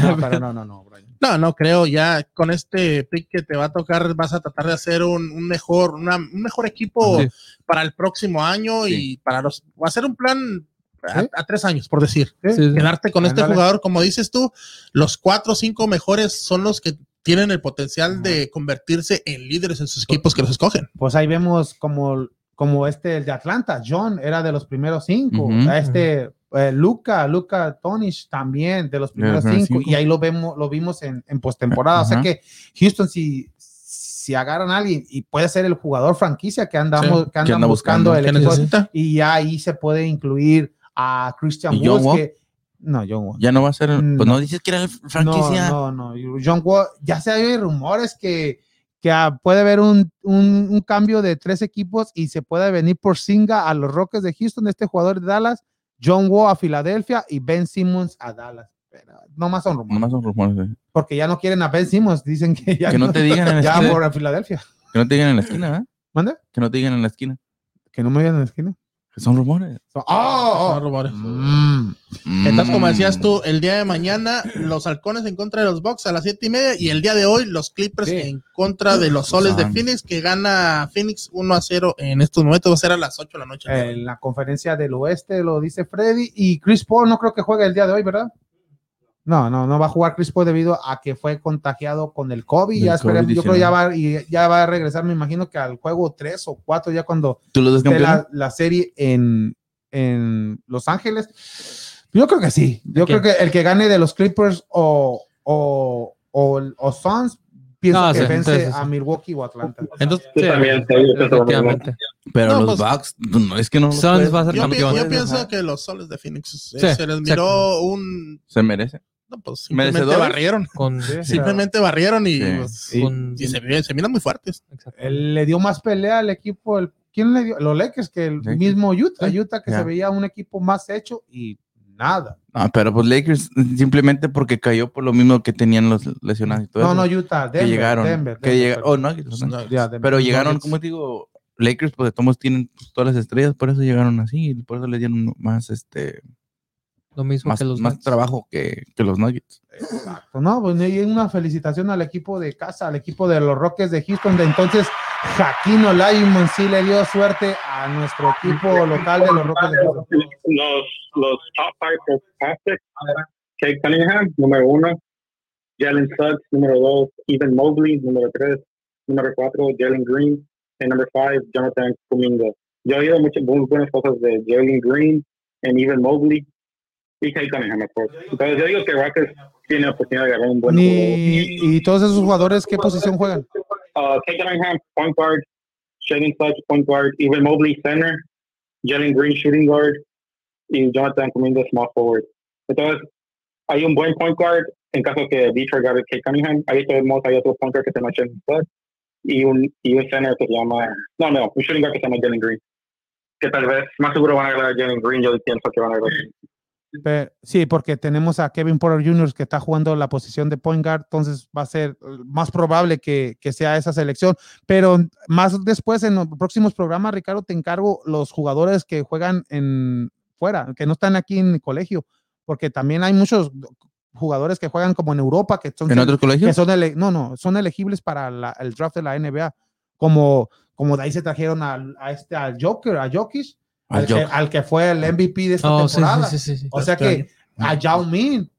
No, pero no, no, no, Brian. No, no creo. Ya con este pick que te va a tocar, vas a tratar de hacer un, un mejor, una- un mejor equipo Sí. para el próximo año y para los. Va a ser un plan a, Sí. a tres años, por decir. Sí, sí. Quedarte con este jugador, como dices tú, los cuatro o cinco mejores son los que tienen el potencial de convertirse en líderes en sus equipos que los escogen. Pues ahí vemos como, como este el de Atlanta, John era de los primeros cinco, Ujú. A este eh, Luca, Luca Tonish también de los primeros primeros cinco, cinco. y ahí lo vemos, lo vimos en, en postemporada, o sea que Houston si si agarran a alguien y puede ser el jugador franquicia que andamos que andan anda buscando, buscando. el ¿Qué equipo, necesita? y ya ahí se puede incluir a Christian ¿Y John Woods Wall? que no John Wall. Ya no va a ser. Pues No. no dices que era el franquicia. No, no, no. John Wall, ya se hay rumores que, que ah, puede haber un, un, un cambio de tres equipos y se puede venir por Singa a los Rockets de Houston, este jugador de Dallas, John Wall a Filadelfia y Ben Simmons a Dallas. Pero no más son rumores, son porque ya no quieren a Ben Simmons, dicen que ya Que no te digan en la ya esquina. por a Filadelfia. Que no te digan en la esquina, ¿eh? ¿Mande? Que no te digan en la esquina. Que no me vean en la esquina. Son rumores. So- oh, Son rumores. Mm. Entonces, como Mm. decías tú, el día de mañana los halcones en contra de los Bucks a las siete y media y el día de hoy los Clippers Sí. en contra de los soles de. Phoenix que gana Phoenix 1 a 0 en estos momentos va a ser a las 8 de la noche. En la conferencia del oeste lo dice Freddy y Chris Paul no creo que juegue el día de hoy, ¿verdad? No, no, no va a jugar Chris Paul debido a que fue contagiado con el COVID. Del Ya esperemos, COVID, yo creo ya va, y ya va a regresar, me imagino que al juego 3 o 4 ya cuando ¿Tú los ves esté campeones? la, la serie en, en Los Ángeles. Yo creo que sí. Yo creo que el que gane de los Clippers o, o, o, o Suns, pienso No, que sí, vence a Milwaukee o Atlanta. Entonces, sí, también, lo efectivamente. Pero No, los pues- Bucks, no, es que no los Suns va a ser Yo, campeón. yo pienso Ajá. que los soles de Phoenix eh, Sí, se les miró un Se merece. No, pues, simplemente ¿Merecedores? barrieron. Con, Sí. Simplemente barrieron y, Sí. pues, Y- con- y se, se miran muy fuertes. exacto. Él le dio más pelea al equipo. El, ¿Quién le dio? Los Lakers que el Lakers. mismo Utah. Sí. Utah que Ya. se veía un equipo más hecho y nada. No, pero pues Lakers simplemente porque cayó por lo mismo que tenían los lesionados y todo No, eso. no, Utah. Denver, que llegaron. Denver, que Denver, oh, ¿no? No, Denver. Pero llegaron, como te digo, Lakers, pues de todos tienen pues, todas las estrellas, por eso llegaron así, y por eso les dieron más, este, Lo mismo más, que los más Nuggets. trabajo que, que los Nuggets. Exacto, No, pues y una felicitación al equipo de casa, al equipo de los Rockets de Houston. De entonces, Jaquín Olajuwon sí le dio suerte a nuestro equipo local de los Rockets de Houston. Los, los top five prospects, Kate Cunningham, número uno, Jalen Suggs, número dos, Evan Mobley, número tres, número cuatro, Jalen Green, y número five, Jonathan Kuminga. Yo he oído muchas muy buenas cosas de Jalen Green y Evan Mobley y of course. Entonces yo digo que Rockets tiene la oportunidad de agarrar un buen jugador. Ni- y todos esos jugadores, ¿qué posición juegan? uh, Kate Cunningham, point guard, Jalen Suggs, point guard, Evan Mobley, center, Jalen Green, shooting guard, y Jonathan Kuminga, small forward. Entonces, hay un buen point guard en caso que Detroit agarre Kate Cunningham. Ahí tenemos, hay otro point guard que se llama Jalen Suggs, y un, y un center que se llama, no, no, un shooting guard que se llama Jalen Green. Que tal vez, más seguro van a agarrar a Jalen Green, yo pienso que van a agarrar. Sí, porque tenemos a Kevin Porter Jr. que está jugando la posición de point guard, entonces va a ser eh, más probable que, que sea esa selección. Pero más después, en los próximos programas, Ricardo, te encargo los jugadores que juegan en fuera, que no están aquí en el colegio, porque también hay muchos jugadores que juegan como en Europa, que son, ¿En otros que colegios? son ele- no, no, son elegibles para la- el draft de la NBA, como, como de ahí se trajeron al- a, este, al Joker, a Jokic, Al que, al que fue el MVP de esta Oh, temporada. sí, sí, sí, sí. O sea que a Yao Min.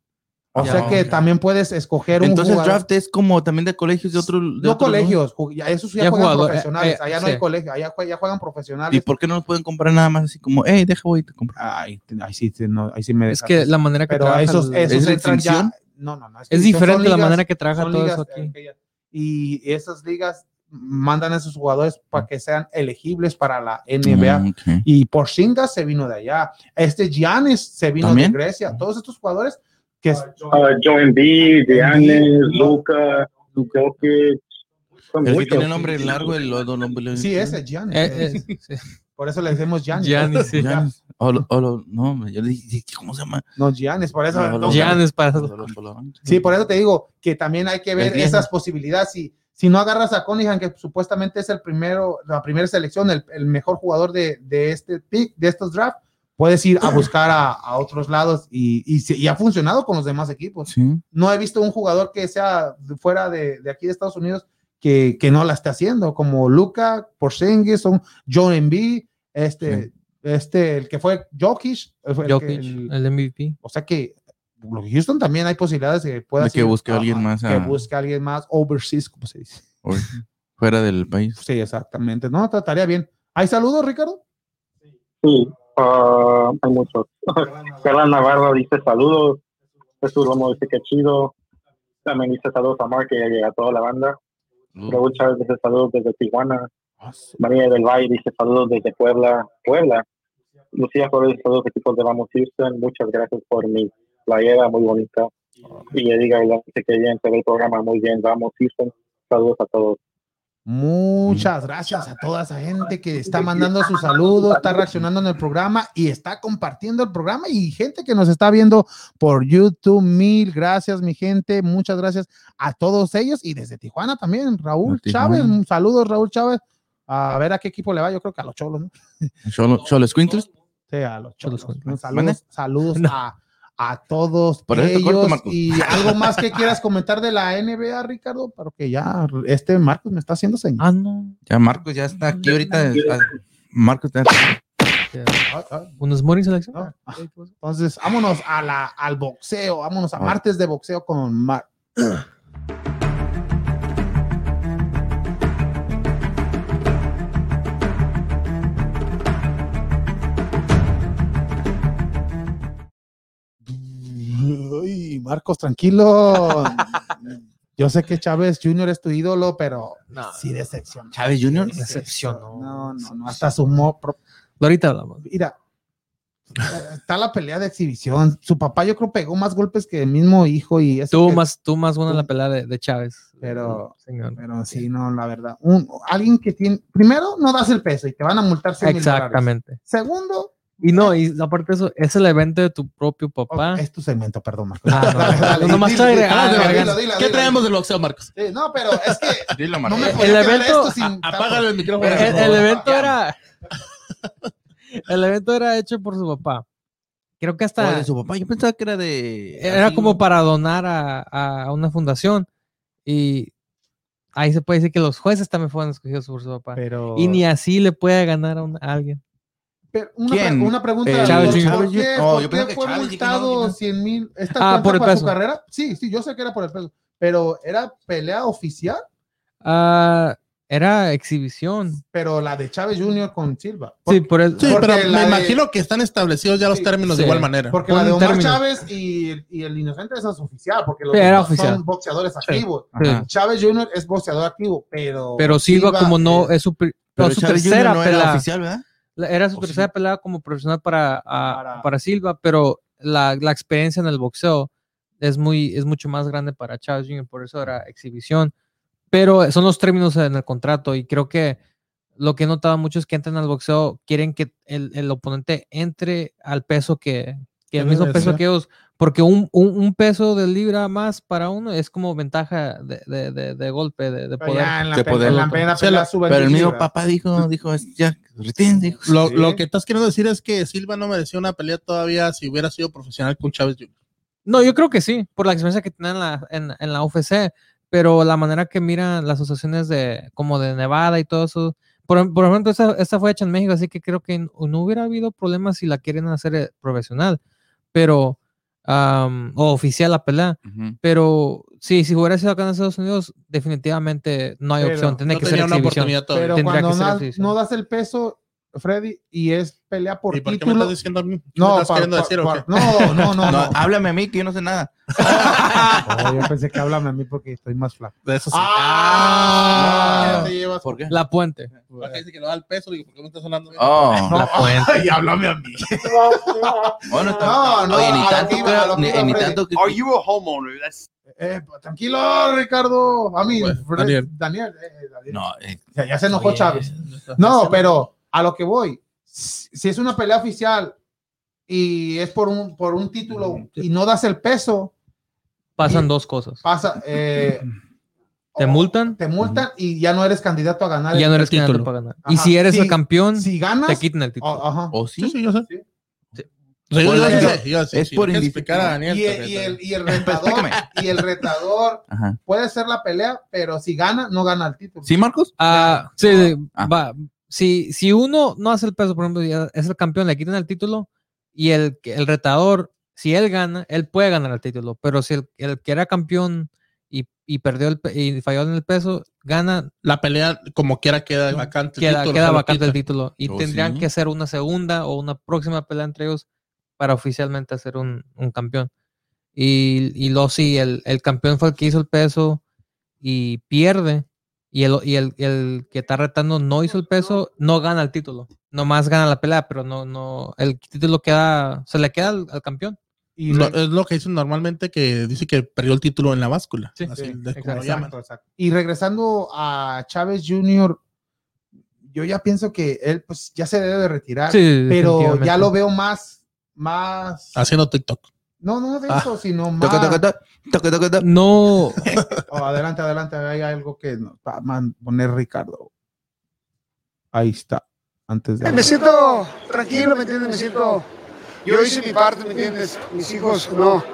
O Yao sea que Ming. también puedes escoger un Entonces el jugador. draft es como también de colegios de otros. de no otros colegios, ya esos ya, Ya juegan jugador, eh, profesionales. eh, allá no sí. hay colegio, allá jue- ya juegan profesionales. ¿Y por qué no los pueden comprar nada más así como, hey, deja voy y te compro? Ay, ahí sí, no, ahí sí me Es que la manera que pero trabaja esos, el- esos ¿Es entran ya. No, no, no. es que son diferente la ligas- manera que trabaja todo ligas, eso aquí. eh, ya- y esas ligas mandan a esos jugadores para que sean elegibles para la NBA. Mm, ok. Y Porzingis se vino de allá. Este Giannis se vino ¿También? de Grecia. Todos estos jugadores que Uh, Joe Embiid, Giannis, Luca, Jokic, El que tiene nombre largo, el otro nombre. Sí, ese, Giannis. Eh, eh, sí. Por eso le decimos Giannis. Giannis, sí. Giannis. O lo- o no, yo le dije, ¿cómo se llama? No, Giannis, por eso. Giannis para lo- Sí, por eso te digo que también hay que ver esas posibilidades. Si, si no agarras a Cunningham, que supuestamente es el primero, la primera selección, el, el mejor jugador de, de este pick, de estos draft, puedes ir a buscar a, a otros lados y, y, y ha funcionado con los demás equipos. Sí. No he visto un jugador que sea fuera de, de aquí de Estados Unidos que, que no la esté haciendo, como Luca, Porzingis, son John Embiid, este, este, el que fue Jokic, el que- Jokic, el- el MVP. o sea que Houston también hay posibilidades de que pueda De que ser- busque a alguien más, Que ah. busque a alguien más overseas, como se dice. Fuera del país. Sí, exactamente. No, trataría bien. ¿Hay saludos, Ricardo? Sí, ah, hay muchos. Carla Navarro dice saludos. Jesús Romo dice que chido. También dice saludos a Mark, que ya llega toda la banda. Raúl Chávez dice saludos desde Tijuana. María del Valle dice saludos desde Puebla. Puebla. Lucía Flores dice saludos equipos de Vamos Houston. Muchas gracias por mi playera, muy bonita. Y Edgar dice que bien se ve el programa, muy bien. Vamos Houston. Saludos a todos. Muchas gracias a toda esa gente que está mandando sus saludos, está reaccionando en el programa y está compartiendo el programa y gente que nos está viendo por YouTube. Mil gracias, mi gente. Muchas gracias a todos ellos y desde Tijuana también. Raúl. Chávez, saludos, Raúl Chávez. A ver a qué equipo le va. Yo creo que a los cholos, ¿no? Solo Squintles. Sí, a los cholos. Cholos. Saludos, saludos a, a todos Por ellos. corto, y algo más que quieras comentar de la NBA, Ricardo, porque ya este Marcos me está haciendo señas. Ah, no. Ya Marcos ya está aquí ahorita. Ah, Marcos está. Ay, ay. ¿Un Smoring selección? No. Ah, Entonces, vámonos a la, al boxeo, vámonos a Ah. martes de boxeo con Mar. Marcos, tranquilo. Yo sé que Chávez Jr. es tu ídolo, pero No. sí decepcionó. Chávez Jr. Decepcionó. No, no, no, hasta sumó. pro- Ahorita hablamos. Mira, está la pelea de exhibición. Su papá, yo creo, pegó más golpes que el mismo hijo y eso. Tú que- más, tú más buena tú- la pelea de, de Chávez. Pero- Señor. Pero sí, no, la verdad. Un, alguien que tiene. Primero, no das el peso y te van a multar 100 mil dólares. Exactamente. Segundo, Y no, y aparte de eso, es el evento de tu propio papá. es tu segmento, perdón, Marcos. Ah, no, Dale, dale, dilo, dilo, ¿Qué dilo. traemos del boxeo, Marcos? Sí, no, pero es que Dilo, no Marcos. me El evento- Apágale el micrófono. el, evento era. el evento era hecho por su papá. Creo que O hasta. de su papá. Yo pensaba que era de. Era así. como para donar a, a una fundación. Y ahí se puede decir que los jueces también fueron escogidos por su papá. Pero, Y ni así le puede ganar a, un- a alguien. Pero una, ¿Quién? pre- una pregunta. Eh, Chávez ¿por, Jr. por qué, Oh, por qué que fue Chávez, multado no. 100 mil? ¿Esta Ah, cuenta por el para su peso. carrera? Sí, sí, yo sé que era por el peso. Pero era pelea oficial, Ah, era exhibición. pero la de Chávez Jr. con Silva. Sí, por eso. Sí, pero me de- imagino que están establecidos ya los Sí, términos de igual manera. Porque la de Omar término. Chávez y, y el inocente esa es oficial, porque los Sí, era dos oficial. son boxeadores activos. Ajá. Chávez Jr. es boxeador activo, pero. Pero Silva, como no es- es su, no, su Chávez Jr. tercera no era pelea. oficial, ¿verdad? Era su ¿O tercera sí? pelea como profesional para, a- Para- para Silva, pero la, la experiencia en el boxeo es, muy, es mucho más grande para Chávez Jr., por eso era exhibición. Pero son los términos en el contrato y creo que lo que he notado mucho es que entran al boxeo, quieren que el, el oponente entre al peso que, que el mismo peso que ellos, porque un, un, un peso de libra más para uno es como ventaja de, de, de- de golpe, de, poder. ya en la de pelea- poder. en la plena Sí, pelea la- suben Pero el 10 mismo libras. papá dijo, dijo, ya, retén, dijo. Lo, Sí. lo que estás queriendo decir es que Silva no merecía una pelea todavía si hubiera sido profesional con Chávez Jr. No, yo creo que sí, por la experiencia que tiene en la, en, en la UFC, pero la manera que miran las asociaciones de como de Nevada y todo eso. Por, por ejemplo, esta, esta fue hecha en México, así que creo que no, no hubiera habido problemas si la quieren hacer eh, profesional, pero am, o oficial la pelea. Ujú. Pero sí, si hubiera sido acá en Estados Unidos, definitivamente no hay Pero opción, tiene no que ser una exhibición. oportunidad todavía. Pero Tendría cuando que ser no, exhibición. no das el peso, Freddy, y es pelea por ¿Y por qué me título. estás diciendo a mí? ¿Qué No, estás decir no, no, no, No, no. háblame a mí que yo no sé nada. Oh, yo pensé que háblame a mí porque estoy más flaco. De eso sí. Ah. Ya te llevas. ¿Por qué? La puente. ¿Por qué dice que no da el peso? Digo, ¿por qué me estás hablando? Oh, No, y háblame a mí. bueno, está- No, no, Oye, ni tanto, que ni, ni tanto que. Are you a homeowner? That's Eh, tranquilo, Ricardo. A mí, Bueno, Fred- Daniel. Daniel. eh, Daniel. No, eh, sea, ya se enojó Oye, Chávez. No pero a lo que voy, si es una pelea oficial y es por un, por un título y no das el peso, Pasan Y- dos cosas. pasa. eh, Te multan Te multan y ya no eres candidato a ganar. y ya el- no eres candidato título. para ganar. Y si eres el campeón, Si ganas. te quitan el título. oh, ajá. ¿o Sí, sí? sí, yo sé. Sí. Es sí, por explicar a Daniel. Y el, también, y, el, también. y el retador, y el retador puede ser la pelea, pero si gana, no gana el título. ¿Sí, Marcos? Ah, sí, sí, Ah. va. Si, si uno no hace el peso, por ejemplo, es el campeón, le quitan el título y el, el retador, si él gana, él puede ganar el título, pero si el, el que era campeón y, y perdió el, pe- y falló en el peso, gana, La pelea, como quiera, queda vacante. el queda, título, queda vacante el título y Oh, tendrían sí. que hacer una segunda o una próxima pelea entre ellos para oficialmente hacer un, un campeón. Y, y luego sí, el, el campeón fue el que hizo el peso y pierde. Y el, y el, el que está retando no hizo el peso, no gana el título. Nomás gana la pelea, pero no, no, el título queda, se le queda al, al campeón. Y Lo- es lo que dicen normalmente que dice que perdió el título en la báscula. Sí, así sí, de como lo exacto. llaman. Exacto, exacto. Y regresando a Chávez Jr., yo ya pienso que él pues ya se debe de retirar, Sí, pero ya lo veo más, más, Haciendo TikTok. No, no de Ah. eso, sino más. Toca, toca, toca, toca, toca, toca. No, Oh, adelante, adelante, hay algo que nos va a man- poner Ricardo. Ahí está, antes de... Me siento tranquilo, ¿me entiendes? Me siento. Yo hice mi parte, ¿me entiendes? Mis hijos no.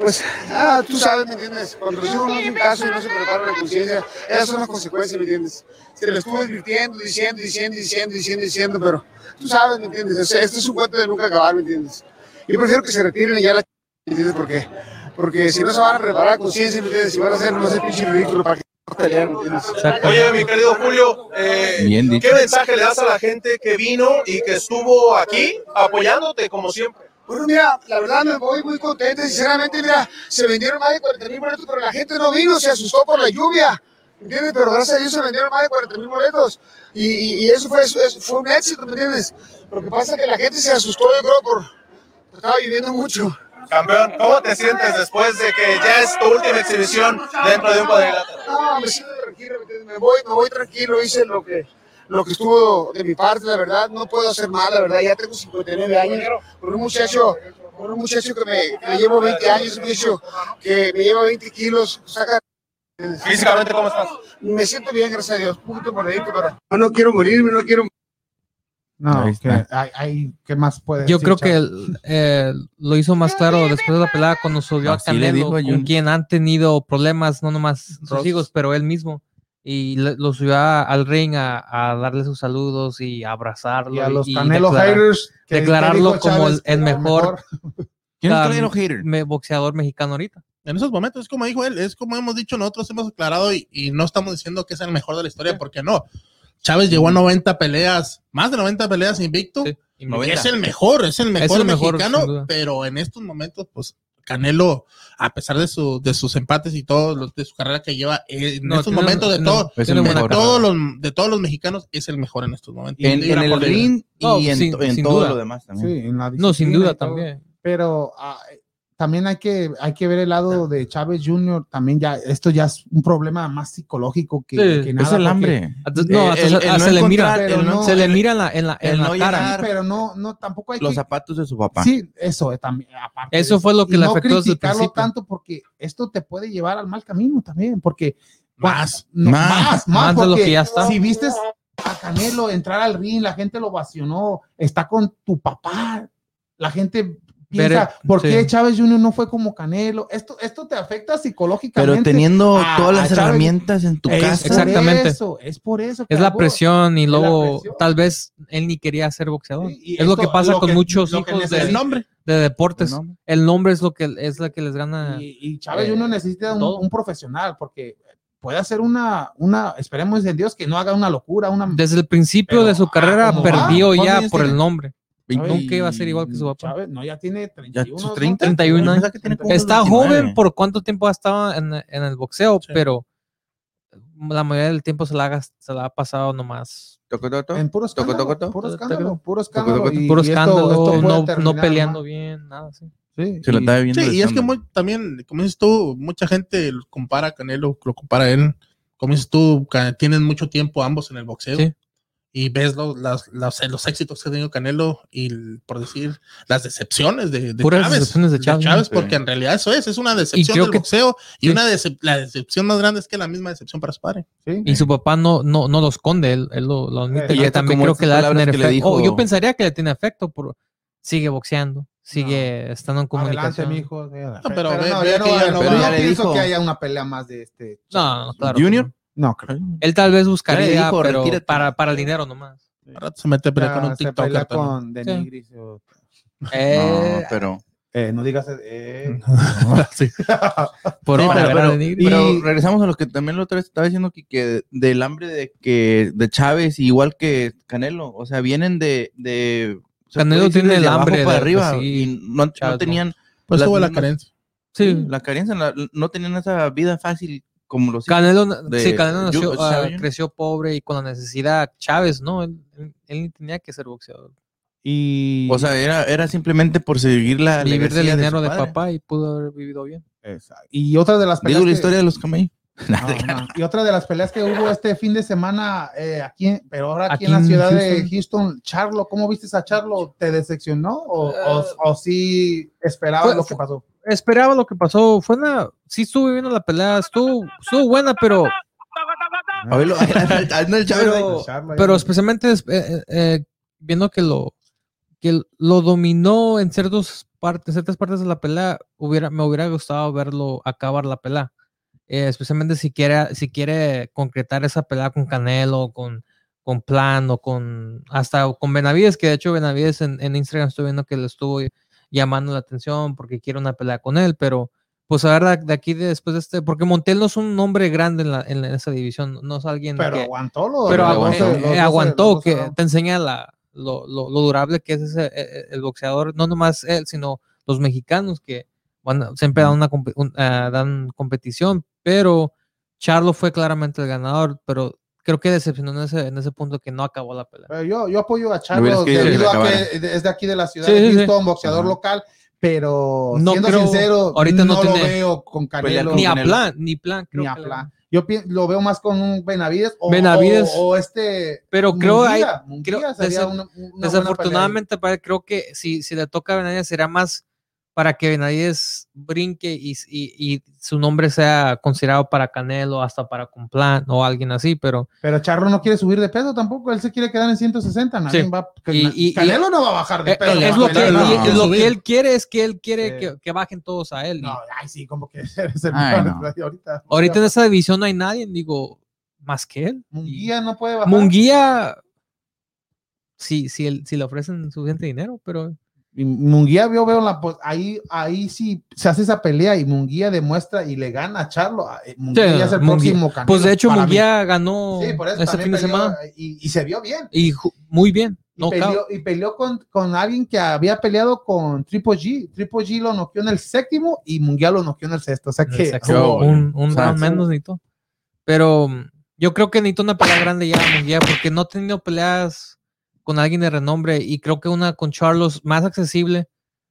Pues, ah, tú sabes, ¿me entiendes? Cuando los hijos no hacen caso y no se preparan la conciencia, esas son las consecuencias, ¿me entiendes? Se lo estuve advirtiendo, diciendo, diciendo, diciendo, diciendo, diciendo, pero tú sabes, ¿me entiendes? O sea, este es un cuento de nunca acabar, ¿me entiendes? Yo prefiero que se retiren y ya la ch- ¿me entiendes? Porque, porque si no se van a preparar la conciencia, ¿me entiendes? Si van a hacer, no sé, pinche ridículo para que pelear, ¿me entiendes? Oye, mi querido Julio, eh. ¿qué mensaje le das a la gente que vino y que estuvo aquí apoyándote como siempre? Bueno, mira, la verdad me voy muy contento. Sinceramente, mira, se vendieron más de 40 mil boletos, pero la gente no vino, se asustó por la lluvia. ¿Entiendes? Pero gracias a Dios se vendieron más de 40 mil boletos. Y, y- y eso, fue, fue un éxito, ¿me entiendes? Lo que pasa es que la gente se asustó, yo creo, por. Estaba lloviendo mucho. Campeón, ¿cómo te sientes después de que ya es tu última exhibición dentro de un cuadrilátero? No, me siento tranquilo, ¿me? Me voy, me voy tranquilo, hice lo que, lo que estuvo de mi parte, la verdad. No puedo hacer mal, la verdad. Ya tengo 59 años. Con un muchacho, con un muchacho que me, que le llevo 20 años, un muchacho que me lleva 20 kilos, saca Físicamente, ¿cómo estás? Me siento bien, gracias a Dios. Un poquito moradito, pero no quiero morirme, no quiero No, que hay, hay- ¿qué más puede Yo decir, creo que eh, lo hizo más claro después de la pelea cuando subió a Así Canelo, con quien han tenido problemas, no nomás sus Ross. hijos, pero él mismo. Y le- lo subió a- al ring a, a darle sus saludos y abrazarlo. y a los y Canelo declarar- haters, que- declararlo que como el- mejor. ¿Quién es Cam- Canelo Hater? me- boxeador mexicano ahorita. En esos momentos, es como dijo él, es como hemos dicho, nosotros hemos aclarado y, y no estamos diciendo que es el mejor de la historia, porque no. Chávez llegó a 90 peleas, más de 90 peleas invicto. Sí. Y 90. es el mejor, es el mejor el mejor, mexicano, pero en estos momentos, pues Canelo, a pesar de, su, de sus empates y todo, lo- de su carrera que lleva, eh, en No, estos momentos de, no, todo, Es mejor. de, carrera. todos los, de todos los mexicanos, es el mejor en estos momentos. En, el ring No, y en, sin- to- en sin todo duda. lo demás también. Sí, en la No, sin duda también. Pero ah, también hay que, hay que ver el lado de Chávez Jr. También ya, esto ya es un problema más psicológico que, Sí, que Es nada. el hambre. No, El- hasta el- se, el hasta no se le mira, no- se le mira en la, en la, el en la no cara. llegar- Pero no, no, tampoco hay Los que. zapatos de su papá. Sí, eso eh, también. Aparte Eso fue lo que Y le no afectó criticarlo tanto porque esto te puede llevar al mal camino también. Porque Más. no, Más. más, más, Más de lo porque que ya está. Si viste a Canelo entrar al ring, la gente lo vacionó, está con tu papá, la gente piensa, Ver- ¿por qué sí. Chávez Jr. no fue como Canelo? Esto, esto te afecta psicológicamente. Pero teniendo a- todas a las Chávez- herramientas en tu Es casa. por Exactamente. eso, es por eso. que Es la presión y luego presión. tal vez él ni quería ser boxeador. Sí, y es lo que pasa lo con que- muchos hijos de, El nombre. de deportes. El nombre es lo que es la que les gana. Y, y Chávez eh, Jr. necesita un, profesional porque puede hacer una, una, esperemos en Dios que no haga una locura, una... Desde el principio Pero, de su ah, carrera perdió ¿Cuántos ya años por el nombre. Nunca iba a ser igual que su papá. Chávez, no, ya tiene Ya 31. sus ¿no? 30, 31 yo años. que Está 29. joven por cuánto tiempo ha estado en, en el boxeo, Sí. pero la mayoría del tiempo se la, ha, se la ha pasado nomás Toco. En puro escándalo, toco, toco. puro escándalo, puro escándalo. y- puro esto- escándalo, esto no, peleando bien, nada así. Sí, Se lo y- está viendo. Sí, y es que muy- también, como dices tú, mucha gente lo compara a Canelo, lo compara a él. Como dices tú, tienen mucho tiempo ambos en el boxeo. Sí. Y ves los, las- las- los éxitos que ha tenido Canelo y, por decir, las decepciones de, de Puras Chávez. decepciones de Chávez, ¿no? porque Sí. en realidad eso es, es una decepción del que- boxeo. Y sí. una decep- la decepción más grande es que la misma decepción para su padre. sí. Y su papá no, no, no lo esconde, él, él lo, lo admite. Eh, y y hasta también creo que le va a tener. Oh, yo pensaría que le tiene efecto, por sigue boxeando, sigue estando en Adelante, comunicación. mi hijo. pero pero ve- no, ve ya no, que ya ya no no, va. no Ya le pienso dijo. que haya una pelea más de este. No, no, claro. Junior. No, creo. Él tal vez buscaría, dijo, pero retírate. para, para el dinero nomás. Se mete a pelear con un TikToker. con Denigris. o- Eh, No, pero. Eh, no digas. Eh. Sí. por No, para pero, pero- pero regresamos a lo que también la otra vez estaba diciendo que, que del hambre de que de Chávez igual que Canelo, o sea, vienen de, de o sea, Canelo tiene el hambre para de- arriba sí, y no, no Chávez no. tenían Pues tuvo la carencia. sí, la carencia, la- no tenían esa vida fácil como los Canelo, de- sí, Canelo nació, ah, creció pobre y con la necesidad. Chávez, no, él, él, tenía que ser boxeador. Y. O sea, era, era simplemente por seguir la Vivir del dinero de, papá y pudo haber vivido bien. Exacto. Y otra de las peleas. Digo la que- historia de los camellos. No, no. Y otra de las peleas que hubo este fin de semana eh, aquí, pero ahora aquí, Aquí en la en ciudad de Houston. Charlo, ¿cómo viste a Charlo? ¿Te decepcionó o, o, Eh, o sí esperabas fue- lo que pasó? Esperaba lo que pasó. Fue una. Sí, estuve viendo la pelea. Estuvo, estuvo buena, pero. Pero- especialmente es- eh, eh, eh, viendo que lo que lo dominó en ciertas partes, ciertas partes de la pelea, hubiera, me hubiera gustado verlo acabar la pelea. Eh, especialmente si quiere, si quiere concretar esa pelea con Canelo, con, con Plan o con hasta con Benavides, que de hecho Benavides en, en Instagram estoy viendo que le estuvo llamando la atención porque quiere una pelea con él, pero pues a ver de, aquí de- después de este, porque Montel no es un nombre grande en, la, en esa división, no es alguien Pero que, aguantó lo pero los eh, aguantó, los que te enseña la, lo, lo- lo durable que es ese, eh, eh, el boxeador, no nomás él, sino los mexicanos que van, siempre dan, una, un- ah, dan competición, pero Charlo fue claramente el ganador, pero creo que decepcionó en ese, en ese punto que no acabó la pelea. Pero yo, yo apoyo a Charlo debido a que es de aquí de la ciudad Sí, de sí, sí. Houston, boxeador local, pero No siendo creo- sincero, ahorita no no, lo veo con Canelo Ni a plan, ni plan, creo ni a que- plan. Yo lo veo más con un Benavides o, Benavides. o, o este Pero creo hay- Munguía. Creo- una- una ahí. Desafortunadamente, para creo que si, si le toca a Benavides será más para que Benavides brinque y, y- y su nombre sea considerado para Canelo, hasta para Complan o alguien así, pero Pero Charlo no quiere subir de peso tampoco, él se quiere quedar en 160. Nadie Sí. va, Y- Canelo no va a bajar de eh, peso. es lo que, pelear, no, lo que él quiere es que él quiere Sí. que, que bajen todos a él. No, ay, sí, como que eres el Ay, no. ahorita. ahorita en esa división no hay nadie, digo, más que él. Munguía no puede bajar. Munguía, si, si, él- si le ofrecen suficiente dinero, pero Y Munguía veo, veo la, pues ahí, ahí sí se hace esa pelea y Munguía demuestra y le gana a Charlo. Eh, Munguía Sí, es el Munguía. próximo Canelo. pues de hecho mí. Munguía ganó Sí, por eso ese también fin de semana Y, y se vio bien. y muy bien. Y peleó, y peleó con, con alguien que había peleado con Triple G. Triple G lo noqueó en el séptimo y Munguía lo noqueó en el sexto. O sea que sexto. hubo- un, un O sea, round sí. menos necesito. Pero yo creo que necesito una pelea grande ya, Munguía, porque no ha tenido peleas con alguien de renombre y creo que una con Charlos más accesible,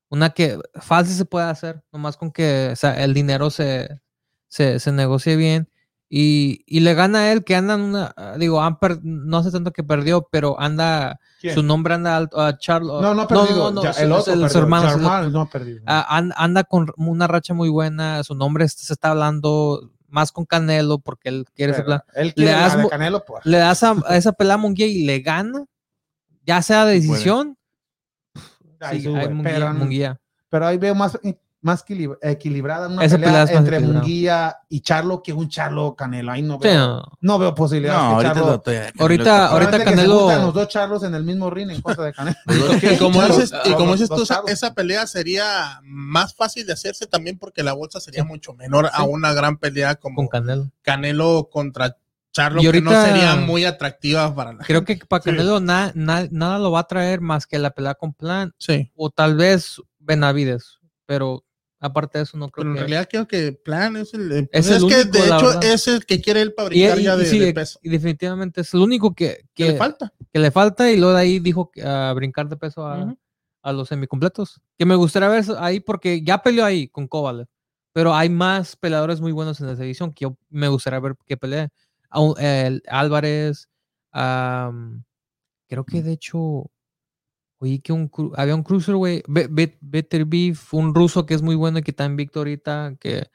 una que fácil se puede hacer, nomás con que o sea, el dinero se, se, se negocie bien. Y, y le gana a él que anda en una, ah, digo, han per- no sé tanto que perdió, pero anda, ¿Quién? su nombre anda alto, a Charlo. No, no ha perdido. ya, su- el su- otro el- su hermano, Jamal no ha perdido. Ah, an- anda con una racha muy buena, su nombre se está hablando más con Canelo porque él quiere Pero plan. él quiere le das Canelo, pues. Le das a, a esa pelea a Munguía y le gana, ya sea de decisión, Ahí sí, sube, hay Munguía, pero, Munguía. pero ahí veo más. más equilib- equilibrada una Esa pelea, pelea es más entre. Munguía y Charlo que un Charlo Canelo. Ahí no Sí, veo, no. no veo posibilidades No, que ahorita Charlo. lo estoy- Ahorita- ahorita Solamente que se Canelo- juntan los dos Charlos en el mismo ring en contra de Canelo. Y como dices, y como dices tú, esa, Charlos. esa pelea sería más fácil de hacerse también porque la bolsa sería mucho menor a una gran pelea como con Canelo. Canelo contra Charlo, Y que no ahorita- sería muy atractiva para la Creo que para Sí. Canelo na- na- nada lo va a traer más que la pelea con Plan Sí, o tal vez Benavides, pero aparte de eso no pero creo en que... realidad creo que Plan es el, Es es, el que único, de la hecho verdad. es el que quiere él Y, fabricar y- ya y de, sí, de peso. y definitivamente es el único que, ¿Qué que, le falta? que le falta y luego de ahí dijo que, a brincar de peso a, Ujú. a los semicompletos. Que me gustaría ver ahí porque ya peleó ahí con Kovalev, pero hay más peleadores muy buenos en esa división que yo me gustaría ver que pelee. El Álvarez, am, creo que de hecho, oí que un, había un cruiserweight, Be- Be- Better Beef, un ruso que es muy bueno y que está invicto ahorita, que,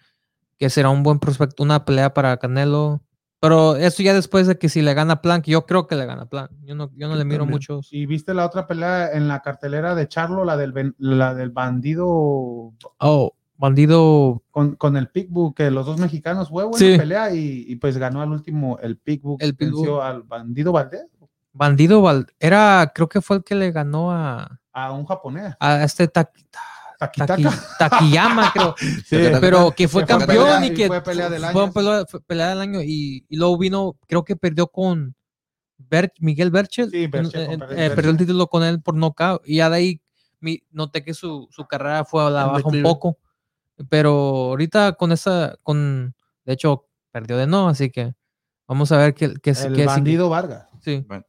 que será un buen prospecto, una pelea para Canelo. Pero eso ya después de que si le gana Plan, que yo creo que le gana Plan. Yo no, yo no le miro muchos. ¿Y viste la otra pelea en la cartelera de Charlo, la del, la del bandido Oh, bandido. con, con el Pitbull, que los dos mexicanos fue buena Sí. pelea y, y pues ganó al último el Pitbull, El Pitbull. venció al bandido Valdés, Bandido Val- era, creo que fue el que le ganó a, a un japonés, a este Ta- Taquitaca. Taki- Takiyama, creo. Sí. pero que fue Que fue campeón pelea- y que fue pelea del fue año. pelea, fue pelea del año y, y luego vino, creo que perdió con Ber- Miguel Berchel, Sí, Berchel, eh, perdió el título con él por knockout y ya de ahí mi- noté que su, su carrera fue a la En baja un poco, pero ahorita con esa, con, de hecho perdió de no, así que vamos a ver qué, qué, el qué- bandido Vargas. sí. Bueno.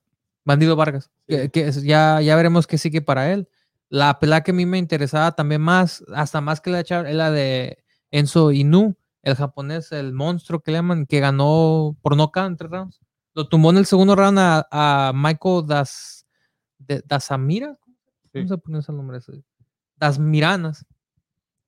Bandido Vargas. Que, ya, ya veremos qué sigue para él. La pelea que a mí me interesaba también más, hasta más que la de Char, es la de Enzo Inu, el japonés, el monstruo que le llaman, que ganó por nocaut en tres rounds. Lo tumbó en el segundo round a, a Michael Das, de- Dasamira. ¿Cómo Sí. se pronuncia el nombre ese? Das Miranas.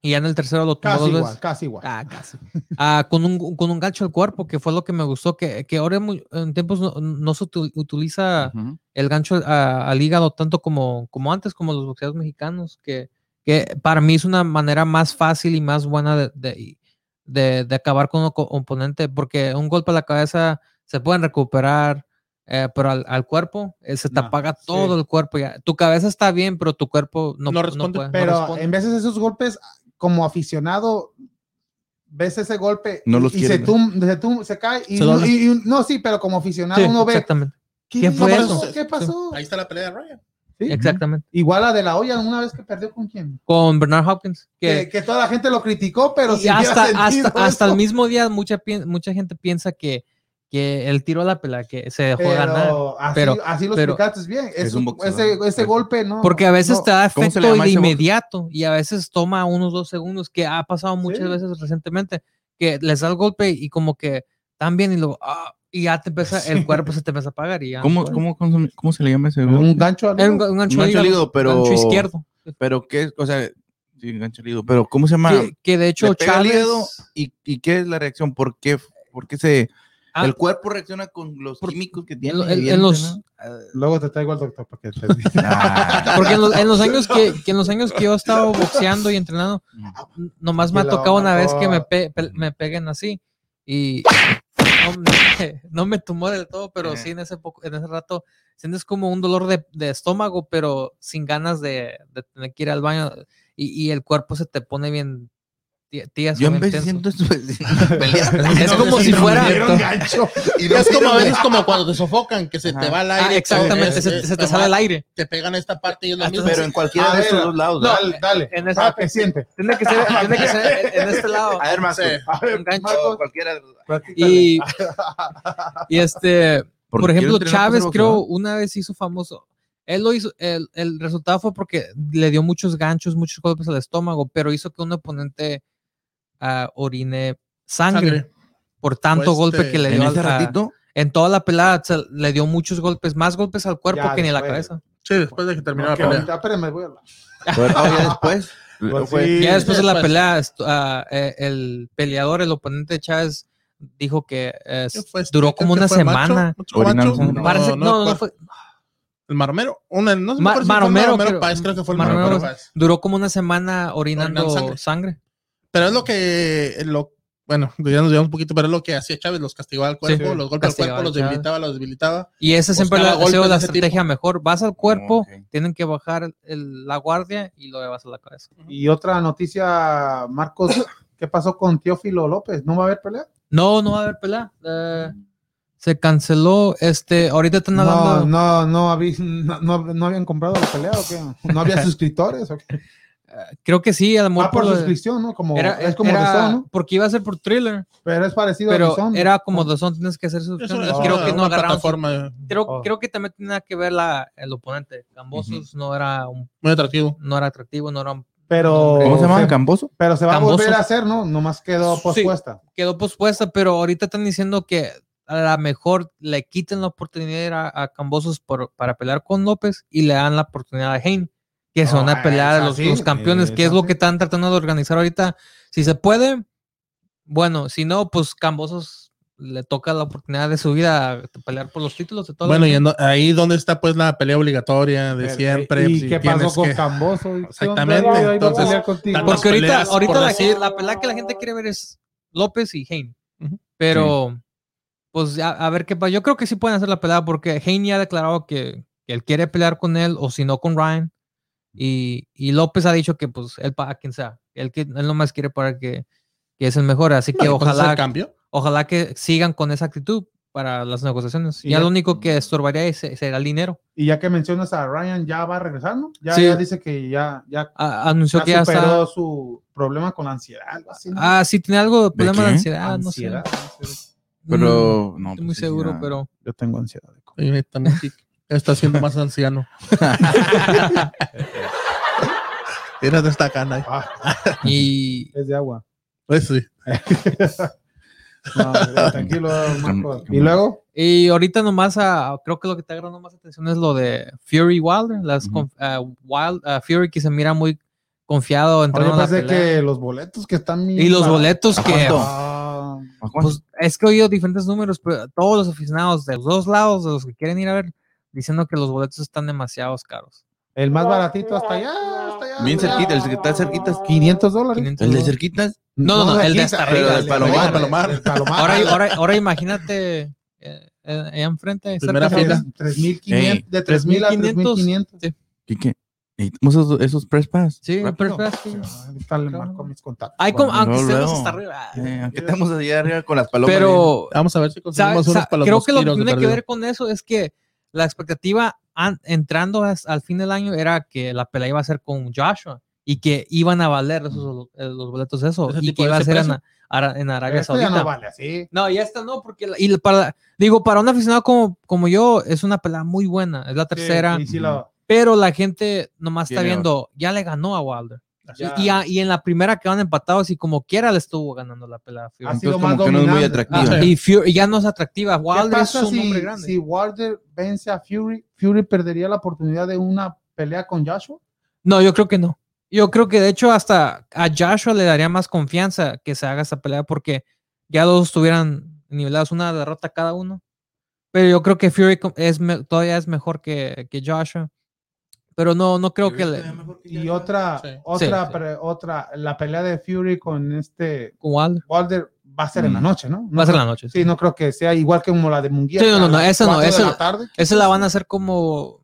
Y ya en el tercero lo tumbó Casi dos igual, veces. casi igual. Ah, casi. Ah, con, un, con un gancho al cuerpo, que fue lo que me gustó, que, que ahora muy- en tiempos no, no se utiliza Ujú. el gancho a- al hígado tanto como, como antes, como los boxeadores mexicanos, que, que para mí es una manera más fácil y más buena de, de, de- de acabar con un oponente, porque un golpe a la cabeza se pueden recuperar, eh, pero al, al cuerpo eh, se te No, apaga sí. todo el cuerpo. Ya. Tu cabeza está bien, pero tu cuerpo no, No no responde, puede, no Pero responde. en veces esos golpes, como aficionado, ves ese golpe No y, los y se, tum- se, tum- se cae y, Se uno- duele. y- y- no, sí, pero como aficionado Sí, uno ve exactamente. ¿qué, ¿Qué fue pasó? eso? ¿Qué pasó? Ahí está la pelea de Ryan. Sí. Exactamente. Igual la de la olla una vez que perdió con quién. Con Bernard Hopkins. Que, que toda la gente lo criticó, pero y hasta, hasta, hasta el mismo día mucha, mucha gente piensa que, que el tiro a la pelea, que se dejó ganar. pero así, pero- así lo pero- explicaste bien. Es Es un un- ese, ese golpe, ¿no? Porque a veces no, te da ¿cómo se le efecto de inmediato y a veces toma unos dos segundos, que ha pasado muchas Sí. veces recientemente, que les da el golpe y como que tan bien y luego, ah, y ya te empieza, el cuerpo se te empieza a apagar y ya. ¿Cómo, pues. cómo, cómo, cómo se le llama ese Un golpe? gancho al un, un gancho, Un gancho al hígado, pero- gancho izquierdo. Pero qué, o sea, sí, gancho al hígado, pero ¿cómo se llama? Que, que de hecho Chávez, y, y qué es la reacción, ¿por qué, por qué se, Ah. el cuerpo reacciona con los Por- químicos que en, tiene? lo- en- en evidente, los, ¿no? Luego te traigo al doctor para que te Ah, Porque en los, en los años que, que en los años que yo he estado boxeando y entrenando, n- nomás me ha tocado una vez que me, pe- pe- me peguen así y no me, no me del todo, pero sí en ese poco, en ese rato sientes como un dolor de, de estómago, pero sin ganas de, de tener que ir al baño y, y el cuerpo se te pone bien tí- tieso, Yo en vez siento esto pelear. Es como si fuera- Es como a veces como cuando te sofocan, que se te va el aire. Ah, exactamente, que se, se te sale el aire. Te pegan esta parte y es lo mismo. Pero en cualquiera de estos dos lados. Dale, dale. En esa- que siente. Tiene que ser, tiene que ser en, este lado. A ver, más. A ver, cualquiera. Y, y este, Porque por ejemplo, Chávez creo una vez hizo famoso. Él lo hizo, el, el resultado fue porque le dio muchos ganchos, muchos golpes al estómago, pero hizo que un oponente ah, orine sangre, Sangre. por tanto Pues, golpe este, que le En dio ese al- a- en toda la pelada se- le dio muchos golpes, más golpes al cuerpo Ya que ni a la cabeza. Sí, después de que terminó la pelea. ahorita, espérame, voy a hablar. fue todo ya después. Pues fue- sí. Ya después de la pelea, ah, eh, el peleador, el oponente de Chávez, dijo que eh, ¿Qué fue? duró ¿Qué- como una macho? semana. ¿Mucho Orinando macho? sangre. Parece- No, no, no, ¿cuál? fue, El Maromero. Una, no sé Ma- me acuerdo si fue Maromero, Maromero creo- Páez, creo que fue el Maromero Maromero Páez. Duró como una semana orinando, Orinando sangre. sangre. Pero es lo que, lo, bueno, ya nos llevamos un poquito, pero es lo que hacía Chávez, los castigaba al cuerpo, Sí. los golpes al cuerpo, los debilitaba, los debilitaba. Y ese siempre golpes la ese estrategia mejor. Vas al cuerpo, tienen que bajar el- la guardia y lo llevas a la cabeza. Y otra noticia, Marcos, ¿qué pasó con Teófilo López? ¿No va a haber pelea? No, no va a haber pelea. Eh, se canceló. Este, ahorita están No, hablando. no, no, habí- no, no- no habían comprado la pelea o qué? ¿No había suscriptores o qué? Creo que sí, a lo mejor Ah, por de- suscripción, ¿no? Como, Era, es como era- The Zone, ¿no? Porque iba a ser por thriller, Pero es parecido a pero The Zone. era como The Zone, tienes que hacer suscripción. creo una- que no agarraron. Creo, Oh. creo que también tenía que ver la, el oponente. Cambosos no era un- muy atractivo. no era atractivo, no era un- Pero, ¿Cómo se llama? ¿Camboso? pero se va Camboso. a volver a hacer, ¿no? Nomás quedó Sí. pospuesta. quedó pospuesta, pero ahorita están diciendo que a lo mejor le quiten la oportunidad a, a Cambosos por, para pelear con López y le dan la oportunidad a Hein, que es No, una pelea de es los, los campeones, es que es lo que están tratando de organizar ahorita. Si se puede, bueno, si no, pues Cambosos le toca la oportunidad de su vida a pelear por los títulos de todo. Bueno, y ahí donde está pues la pelea obligatoria de Pero, siempre. ¿Y pues, qué pasó con que- Camboso? Exactamente, a entonces, pelear Porque ahorita, ahorita por la, decir- la pelea que la gente quiere ver es López y Hein. Pero, pues a, a ver qué pasa. Yo creo que sí pueden hacer la pelea porque Hein ya ha declarado que, que él quiere pelear con él o si no con Ryan. Y, y López ha dicho que pues él para quien sea. Él, que, él nomás quiere para que, que es el mejor. Así que No, pues, ojalá, cambio. ojalá que sigan con esa actitud para las negociaciones. Y ya ya- lo único que estorbaría es- será el dinero. Y ya que mencionas a Ryan, ya va a regresar, ¿no? Ya, Sí. ya dice que ya, ya, A- anunció ya que ya superó está. su problema con la ansiedad. algo así, ¿no? Ah, sí, tiene algo de problema de ansiedad. No sé. ansiedad. ansiedad. Pero, Mm, no, estoy pues muy sí, seguro, pero. Yo tengo ansiedad. Y también sí, está siendo más anciano. Tienes esta cana. ahí. Ah, Y es de agua. Pues sí. No, tranquilo, Marco. Y luego, Y ahorita nomás, ah, creo que lo que te agarra más atención es lo de Fury Wilder. Las ah, Wild, Fury que se mira muy confiado ahora entrando yo a la pensé pelea. que los boletos que están. Y los boletos que... Pues es que he oído diferentes números, pero todos los aficionados de los dos lados, de los que quieren ir a ver, diciendo que los boletos están demasiado caros. el más baratito hasta allá. Bien cerquita, el que está cerquita. 500 dólares. 500 ¿El de cerquitas? No, no, no, el de hasta arriba, el Palomar, Palomar, Palomar. el Palomar. Ahora, ahora, ahora imagínate eh, eh, allá enfrente. Primera fila. 3.500, de 3.000 a 3.500. Sí, ¿Qué, qué? Esos, esos press pass. sí, es que- Ahorita le marco mis contactos. Hay como, Bueno, aunque estemos hasta arriba. Eh, aunque estamos allá arriba con las palomas. Pero Vamos a ver si conseguimos unos los creo que lo que tiene que ver con eso es que la expectativa entrando as- al fin del año era que la pelea iba a ser con Joshua y que iban a valer esos, eh, los boletos de eso ¿Ese y que iba a ser en, en Arabia Esto ya Saudita. no vale así. No, y esta no, porque la- y para, digo, para un aficionado como, como yo, es una pelea muy buena, es la tercera, Sí, sí, la- pero la gente nomás está Tiene- viendo, ya le ganó a Wilder. Y, a- y en la primera quedaron empatados y como quiera le estuvo ganando la pelea. a Fury. ha sido Entonces, más como que no es muy atractiva. Ah, y Fury ya no es atractiva. ¿Qué Wilder es pasa un hombre si, grande. si Wilder vence a Fury? ¿Fury perdería la oportunidad de una pelea con Joshua? No, yo creo que no. Yo creo que de hecho hasta a Joshua le daría más confianza que se haga esta pelea porque ya los estuvieran nivelados una derrota cada uno. Pero yo creo que Fury es todavía es mejor que, que Joshua. Pero no, no creo que le, Y otra, Sí. otra, Sí, sí. otra, la pelea de Fury con este con Wilder. Wilder va a ser en la Mm. noche, ¿no? No Va a ser en la noche. Sí, no creo que sea igual que como la de Munguía. Sí, no, no, no, esa no, de esa- la tarde. Esa la van a hacer como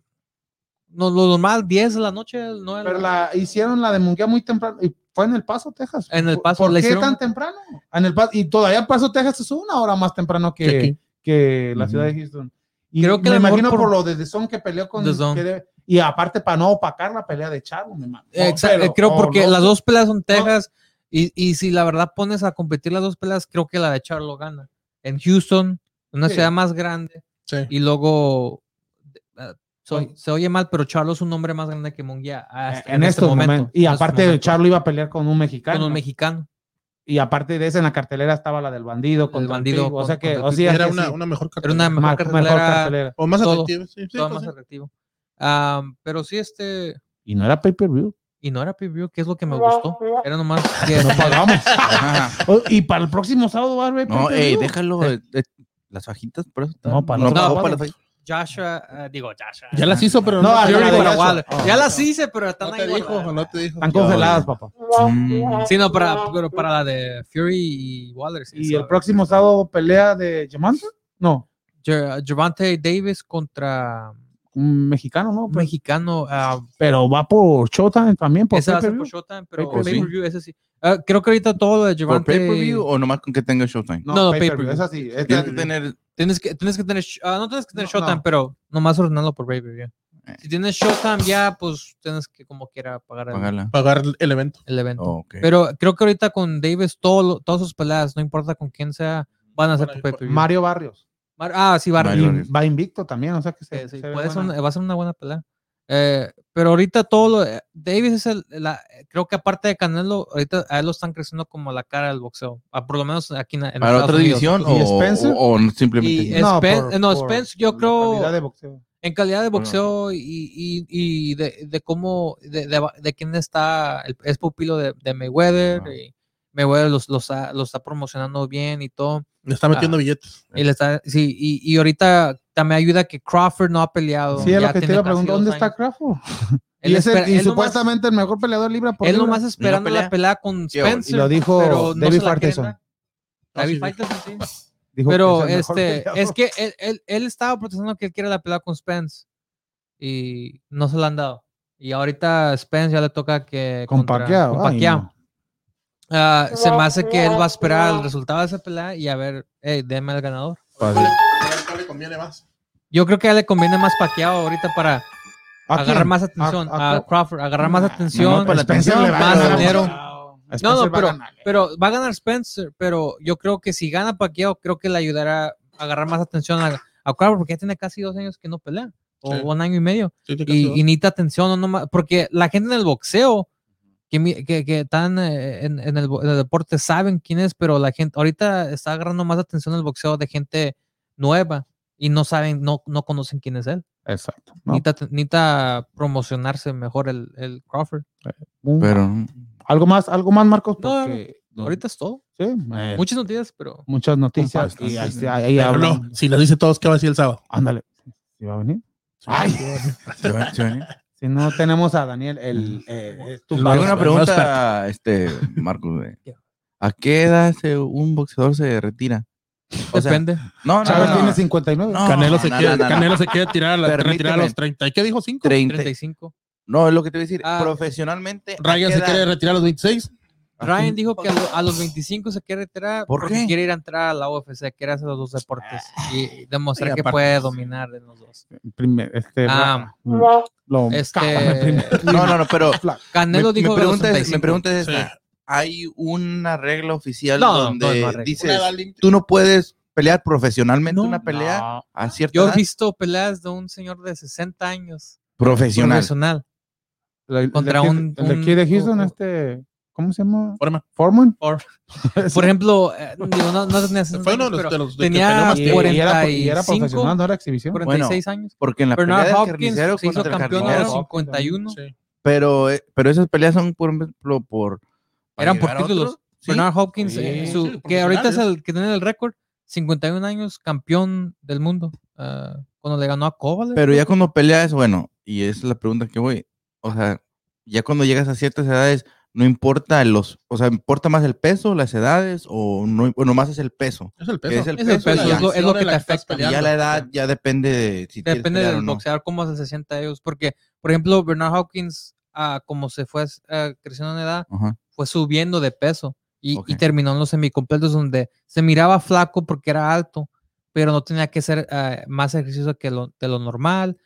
no, lo normal, 10 de la noche, 9 de Pero la hicieron la de Munguía muy temprano y fue en El Paso, Texas. En El ¿Por- Paso, ¿Por la qué hicieron- tan temprano? En el Paso, y todavía El Paso, Texas es una hora más temprano Que que, la Ujú. ciudad de Houston. Y Creo que me imagino por, por- lo de The Zone que peleó con The Zone. que debe- y aparte para no opacar la pelea de Charlo, me imagino. No, Exa- pero- eh, creo porque no las dos peleas son Texas y, y si la verdad pones a competir las dos peleas, creo que la de Charlo gana. En Houston, una Sí. ciudad más grande, Sí. y luego eh, soy- se oye mal, pero Charlo es un nombre más grande que Munguía hasta- en, estos momentos. Y estos aparte momentos, Charlo iba a pelear con un mexicano. con un mexicano. y aparte de eso en la cartelera estaba la del bandido con El bandido o sea que contra o sea, Era que una, sí, una mejor Era una cartelera. mejor cartelera, mejor cartelera. O más atractivo. Sí, sí, todo pues más sí. atractivo. Pero sí, este, y no era pay per view y no era preview, que es lo que me gustó. Era nomás que no pagamos. Oh, y para el próximo sábado va a haber No, pay-per-view. ey, déjalo. eh, eh, las fajitas, por eso. está- No, para no, para las fajitas. Joshua, eh, digo Joshua. Ya las hizo, pero No, no, a te la Fury de contra Joshua. Wilder. Oh. Ya las hice, pero están no ahí te dijo, no te dijo. Están congeladas, papá. Mm. Sí, no, para, pero para la de Fury y Wilder. sí, ¿Y el próximo sábado pelea de Jamanta? No, Gervonta Davis contra un mexicano, ¿no? Pero, mexicano. ah, pero va por Showtime también, por ese va a ser por Showtime, pero Pay-per-view. pay-per-view, ese sí. Ah, creo que ahorita todo lo de ¿Por Gervonta... pay-per-view o nomás con que tenga Showtime? No, No, pay-per-view, es así. es Tienes que tener Tienes que, tienes que tener, ah, no tienes que tener No, Showtime, no. pero nomás ordenarlo por pay-per-view. Eh. Si tienes Showtime ya, pues tienes que como quiera pagar el. Pagar el evento. el evento. Oh, ok. Pero creo que ahorita con Davis, todo, lo- todas sus peleas, no importa con quién sea, van a ser por por- pay-per-view. Mario Barrios. Mar- ah, sí, Barry. Va invicto también, o sea que se, Sí, sí, se puede ser una- va a ser una buena pelea. Eh, pero ahorita todo lo, eh, Davis es el, la- creo que aparte de Canelo, ahorita a él lo están creciendo como la cara del boxeo. Ah, por lo menos aquí en, en ¿Para Estados otra Unidos. división ¿Y o, Spencer? o- o simplemente? Y No, Spen- por- no, por Spence, yo creo- calidad de boxeo. En calidad de boxeo y, y, y de, de cómo, de, de, de quién está, el- es pupilo de, de Mayweather. Ah. Y Mayweather los, los, está, los está promocionando bien y todo. Le está metiendo Ah. billetes. Y, le está, sí, y, y ahorita también ayuda que Crawford no ha peleado. Sí, es lo que te iba a preguntar, ¿dónde está. Crawford? Él y ese- espera- y él nomás- supuestamente el mejor peleador libra por Él libra. nomás esperando pelea? la pelea con. Spencer. Y lo dijo pero no David la quieren Faitelson. dar. Ah, David sí, Faitelson, sí. Dijo que Pero es este, peleador. es que él, él, él estaba protestando que él quiere la pelea con Spence y no se la han dado. Y ahorita Spence ya le toca que Con Pacquiao, con ay, Pacquiao. No. Ah, se me hace que él va a esperar el resultado de esa pelea y a ver, hey, deme al ganador. A ver ¿Cuál le conviene más? Yo creo que a él le conviene más Pacquiao ahorita para ¿A agarrar quién? más atención. ¿A- a A, Crawford, agarrar más Nah, atención. va a más ganar. dinero. No, no, va pero, ganar. pero va a ganar Spencer, pero yo creo que si gana Pacquiao, creo que le ayudará a agarrar más atención a, a Crawford, porque ya tiene casi dos años que no pelea, o Sí. un año y medio, Sí, y, y necesita atención, no porque la gente en el boxeo, que, que, que están eh, en, en el, bo- en el deporte, saben quién es, pero la gente ahorita está agarrando más atención el boxeo de gente nueva y no saben, no, no conocen quién es él. Exacto. No, Necesita, necesita promocionarse mejor el, el Crawford. un- Pero algo más, algo más, Marcos, No, porque Ahorita es todo. sí, eh, Muchas noticias, pero muchas noticias y Pero hablan. no, si les dice todos, ¿qué va a decir el sábado? Ándale. ¿Sí va a venir? Ay, ¿se va- se va a venir? Si no tenemos a Daniel, el, eh, es tu Tengo padre. una no pregunta, este, Marcos. ¿A qué edad se- un boxeador se retira? O sea, depende. no, no, Chávez no, tiene no. 59. No, Canelo, se no, quiere, no, no, no. Canelo se quiere tirar a, la, retirar a los 30. ¿Y qué dijo? ¿5? 30. 35. No, es lo que te voy a decir. Ah. Profesionalmente. ¿a Ryan se edad? quiere retirar a los 26. Ryan dijo que a, lo- a los 25 se quiere retirar ¿Por porque qué? quiere ir a entrar a la UFC, quiere hacer los dos deportes y demostrar Y que puede dominar en los dos. Primer- este, Ah, lo- este-. No, no, no, pero Canelo mi, dijo los pregunta es, mi 35. pregunta es Sí. Hay una regla oficial No, donde no límite. tú no puedes pelear profesionalmente No. una pelea No. a cierta Yo he edad visto peleas de un señor de 60 años profesional. profesional. El Contra de aquí- un- El de aquí de Houston, un- este. ¿Cómo se llama? Forma. Foreman. Por, por ejemplo, eh, digo, no, no tenía 60 Fue uno de años, los, pero de los de que peleó tenía más Y, tiempo. y era, y era 45, profesional, no era exhibición. 46 años. Porque en la Bernard pelea del Hopkins carnicero se hizo campeón a jardinero, los 51. Sí. pero, eh, pero esas peleas son, por ejemplo, por... Eran por títulos. ¿sí? Bernard Hopkins, Sí, eh, sí, su- que ahorita es el que tiene el récord, 51 años, campeón del mundo. cuando le ganó a Kovalev. Pero ya cuando peleas, bueno, y esa es la pregunta que voy, o sea, ya cuando llegas a ciertas edades, no importa los, o sea, importa más el peso, las edades, o no, o nomás es el peso. Es el peso. es el Es el peso, es lo- es lo que te afecta. Y ya la edad ya depende de si quieres Depende del o no. boxeador cómo se sienta ellos. Porque, por ejemplo, Bernard Hopkins, ah, como se fue ah, creciendo en edad, fue subiendo de peso y, y terminó en los semicompletos donde se miraba flaco porque era alto, pero no tenía que hacer ah, más ejercicio que lo, de lo normal.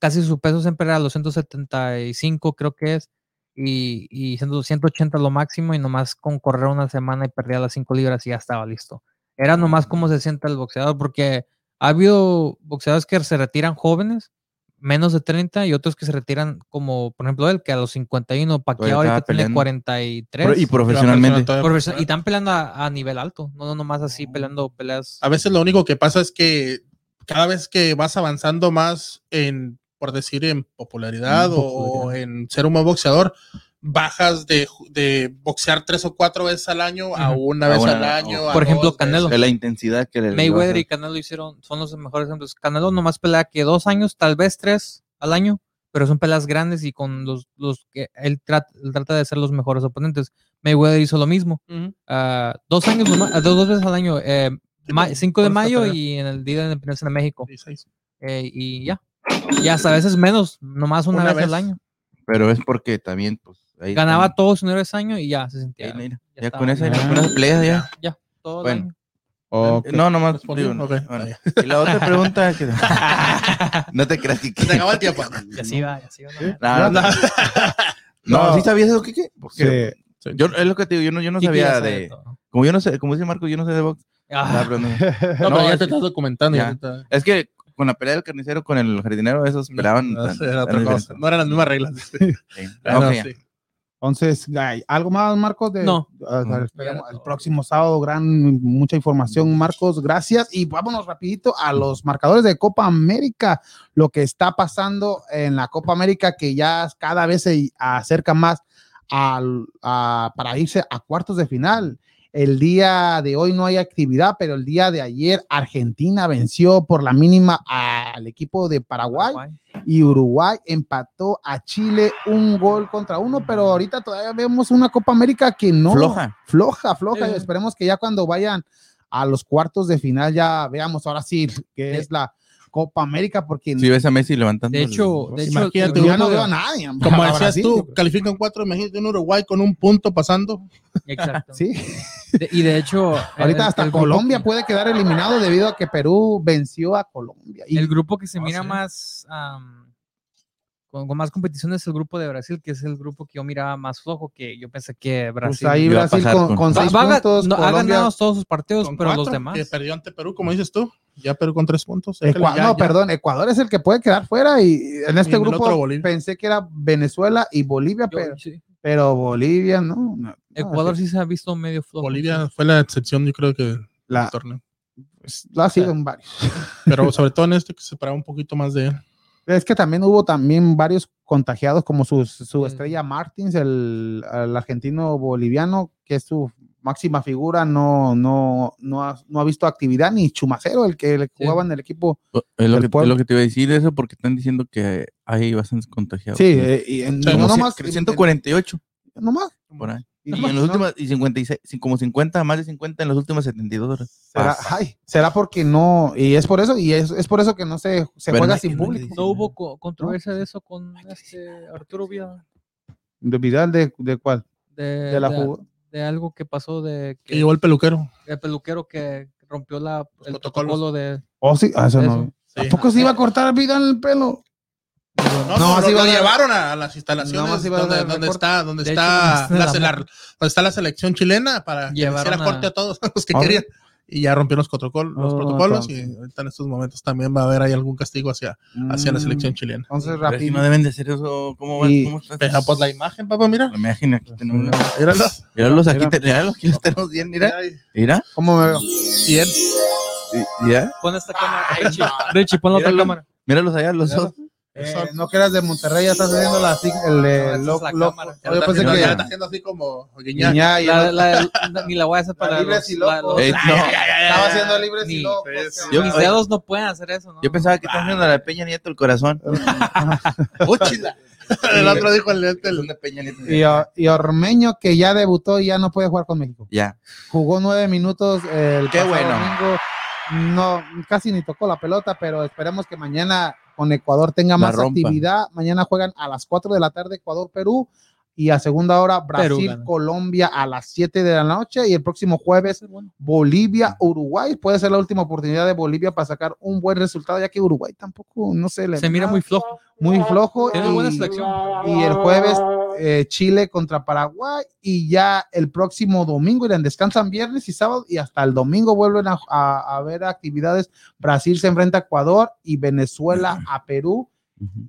Casi su peso siempre era los 175, creo que es, y, y 100 180 lo máximo, y nomás con correr una semana y perdía las 5 libras y ya estaba listo. Era nomás cómo se sienta el boxeador, porque ha habido boxeadores que se retiran jóvenes, menos de 30, y otros que se retiran como, por ejemplo, él, que a los 51, Pacquiao estaba ahorita tiene peleando. 43. Pro- Y profesionalmente. Todavía Profesio- y están peleando a, a nivel alto, no, no nomás así peleando peleas. A veces lo único que pasa es que cada vez que vas avanzando más en, por decir, en popularidad En o- en ser un buen boxeador, bajas de, de boxear tres o cuatro veces al año a una A vez al año. Por ejemplo, dos Canelo. De la intensidad que le Mayweather y Canelo hicieron, son los mejores ejemplos. Canelo nomás pelea que dos años, tal vez tres al año, pero son peleas grandes y con los, los que él trata, él trata de ser los mejores oponentes. Mayweather hizo lo mismo. Ah, dos años, nomás- ah, dos, dos veces al año. eh, ma- Sí, 5 de mayo y en el Día de la Independencia de México. Eh, y ya. Y hasta a veces menos, nomás una, Una vez, al vez. año. Pero es porque también, pues. Ahí Ganaba están- todo su dinero ese año y ya se sentía. ahí, mira, ya Ya, con esa, bien. con esa pelea ya. Ya, todo el Bueno. año. Ok. No, nomás. ¿Respondió? digo, Ok, bueno. está Y la otra pregunta que. no te creas que. Se te acabó el tiempo. Y así va, y así va. ¿no? No, no, no, No. ¿sí sabías eso, Kike? Porque Sí. yo, es lo que te digo, yo no, yo no ya sabía de. Como yo no sé, como dice Marco, yo no sé de box. Ah. No, No, pero ya es te estás documentando. Ya. ya te está- Es que con la pelea del carnicero con el jardinero, esos peleaban. No, tan- eso era otra cosa. No eran las mismas reglas. Sí. Ah, no, Ok, ya. sí. Entonces, ¿algo más, Marcos? De, No. Ah, No. esperemos el próximo sábado, gran, mucha información, Marcos, gracias. Y vámonos rapidito a los marcadores de Copa América, lo que está pasando en la Copa América, que ya cada vez se acerca más al- a- para irse a cuartos de final. El día de hoy no hay actividad, pero el día de ayer Argentina venció por la mínima al equipo de Paraguay y Uruguay empató a Chile un gol contra uno, pero ahorita todavía vemos una Copa América que no Floja. floja, floja. Sí. y esperemos que ya cuando vayan a los cuartos de final ya veamos ahora sí que Sí. es la Copa América, porque Si ves a Messi levantando. De el- hecho, de hecho, Imagínate, ya no veo a nadie. Como a decías Brasil, tú, califican cuatro, imagínate un Uruguay con un punto pasando. Exacto. Sí, De- y de hecho, ahorita el- hasta el Colombia que- puede quedar eliminado debido a que Perú venció a Colombia. Y el grupo que se Ah, mira sí. más am, con, con más competición es el grupo de Brasil, que es el grupo que yo miraba más flojo, que yo pensé que pues Brasil ahí iba a Brasil con, con- seis va a ga- puntos, no, ha ganado todos sus partidos, pero los demás. Que perdió ante Perú, como dices tú. Ya Perú con tres puntos. Es que Ecua- ya- no, ya- perdón, Ecuador es el que puede quedar fuera y en este Y el grupo pensé que era Venezuela y Bolivia, Yo- pero, sí. pero Bolivia no. no, Ecuador sí se ha visto medio flojo. Bolivia fue la excepción, yo creo que del la, torneo. pues, lo ha sido en varios. Pero sobre todo en este que se esperaba un poquito más de él. Es que también hubo también varios contagiados como su, su Mm. estrella Martins, el, el argentino boliviano, que es su máxima figura, no, no, no, ha, no ha visto actividad, ni Chumacero, el que le Sí. jugaba en el equipo. Es lo, que, pueblo. es lo que te iba a decir eso porque están diciendo que hay bastantes contagiados. Sí, eh, y en- Sí, no Como nomás, cien- 148 no más. por ahí. Y, No, en los no. últimos, y 56, sí, como 50, más de 50 en las últimas 72 horas. Será, ay, será porque no, y es por eso, y es, es por eso que no se, se Pero juega no sin público. No hubo co- controversia de eso con este Arturo Vidal. ¿De Vidal de, de cuál? De, De la de- jugada. de algo que pasó de Que que llevó el peluquero. el peluquero que rompió la, el protocolo de Oh, sí, ah, eso Eso. no. Sí. ¿A poco se iba a cortar Vidal el pelo? No, no, No, lo, a llevaron a, a las instalaciones a donde, donde está, donde De está, hecho, la, la- la- donde está la selección chilena para hiciera a- corte a todos los que querían. Y ya rompieron los, protocol- los Oh, protocolos ok. y ahorita en estos momentos también va a haber ahí algún castigo hacia, hacia la Mm, selección chilena. Entonces, rápido. no deben de hacer eso. ¿Cómo, va- Y- cómo estás? Pero pues la imagen, papá, mira. La imagen aquí tenemos. una- Míralo. Míralos aquí, míralos, aquí los tenemos bien, mira. Mira. ¿Cómo me veo? Bien. y- ¿Ya? pon esta cámara Richie, pon la otra cámara Míralos allá, los dos. Eh, no que eras de Monterrey, ya estás haciendo la, sig- el es lo- la lo- cámara. Yo pensé que ya está haciendo así como. Guiñá y La- el- la- la- ni la voy a hacer para libres los- y locos. Eh, no. estaba haciendo libres y locos. pues. Yo- mis dedos no pueden hacer eso ¿no? Yo pensaba que estás haciendo la de Peña Nieto el corazón. Úchila. El otro dijo el, este, el- El de Peña Nieto. y, Or- y Ormeño, que ya debutó y ya no puede jugar con México. Ya. Jugó nueve minutos el Qué bueno. domingo. No, casi ni tocó la pelota, pero esperemos que mañana con Ecuador tenga más actividad. Mañana juegan a las 4 de la tarde Ecuador-Perú y a segunda hora Perú gana. Brasil-Colombia a las 7 de la noche y el próximo jueves Bolivia-Uruguay. Puede ser la última oportunidad de Bolivia para sacar un buen resultado, ya que Uruguay tampoco, no sé, le se mira muy flojo muy flojo. tiene buena y- selección y el jueves eh, Chile contra Paraguay y ya el próximo domingo irán descansan viernes y sábado y hasta el domingo vuelven a, a- a ver actividades Brasil se enfrenta a Ecuador y Venezuela a Perú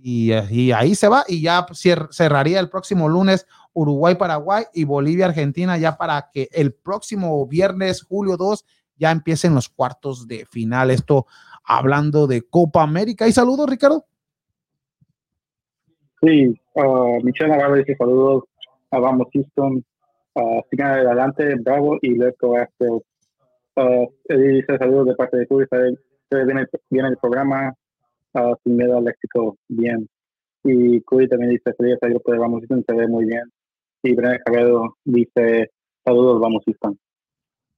y, y ahí se va y ya cier- cerraría el próximo lunes Uruguay Paraguay y Bolivia Argentina ya para que el próximo viernes julio 2 ya empiecen los cuartos de final. Esto hablando de Copa América. Y saludos Ricardo. Sí, uh, Michelle Navarro dice saludos. ah, vamos Houston, ah, sigan adelante, bravo y let's go. Uh, Eddie dice saludos de parte de tú, viene, viene el programa ah, sin miedo al éxito, bien. Y Curi también dice feliz al grupo de Vamos Houston, se ve muy bien. Y Brené Cabello dice saludos, Vamos Houston.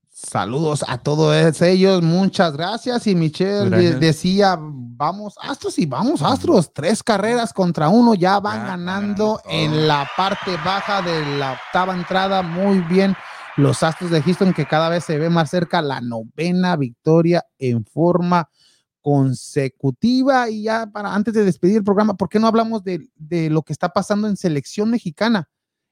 Saludos a todos ellos, muchas gracias. Y Michelle de- Gracias. decía, vamos Astros y vamos Astros, tres carreras contra uno, ya van Ya ganando todo. en la parte baja de la octava entrada, muy bien. Los Astros de Houston que cada vez se ve más cerca, la novena victoria en forma consecutiva. Y ya para antes de despedir el programa, ¿por qué no hablamos de, de lo que está pasando en selección mexicana?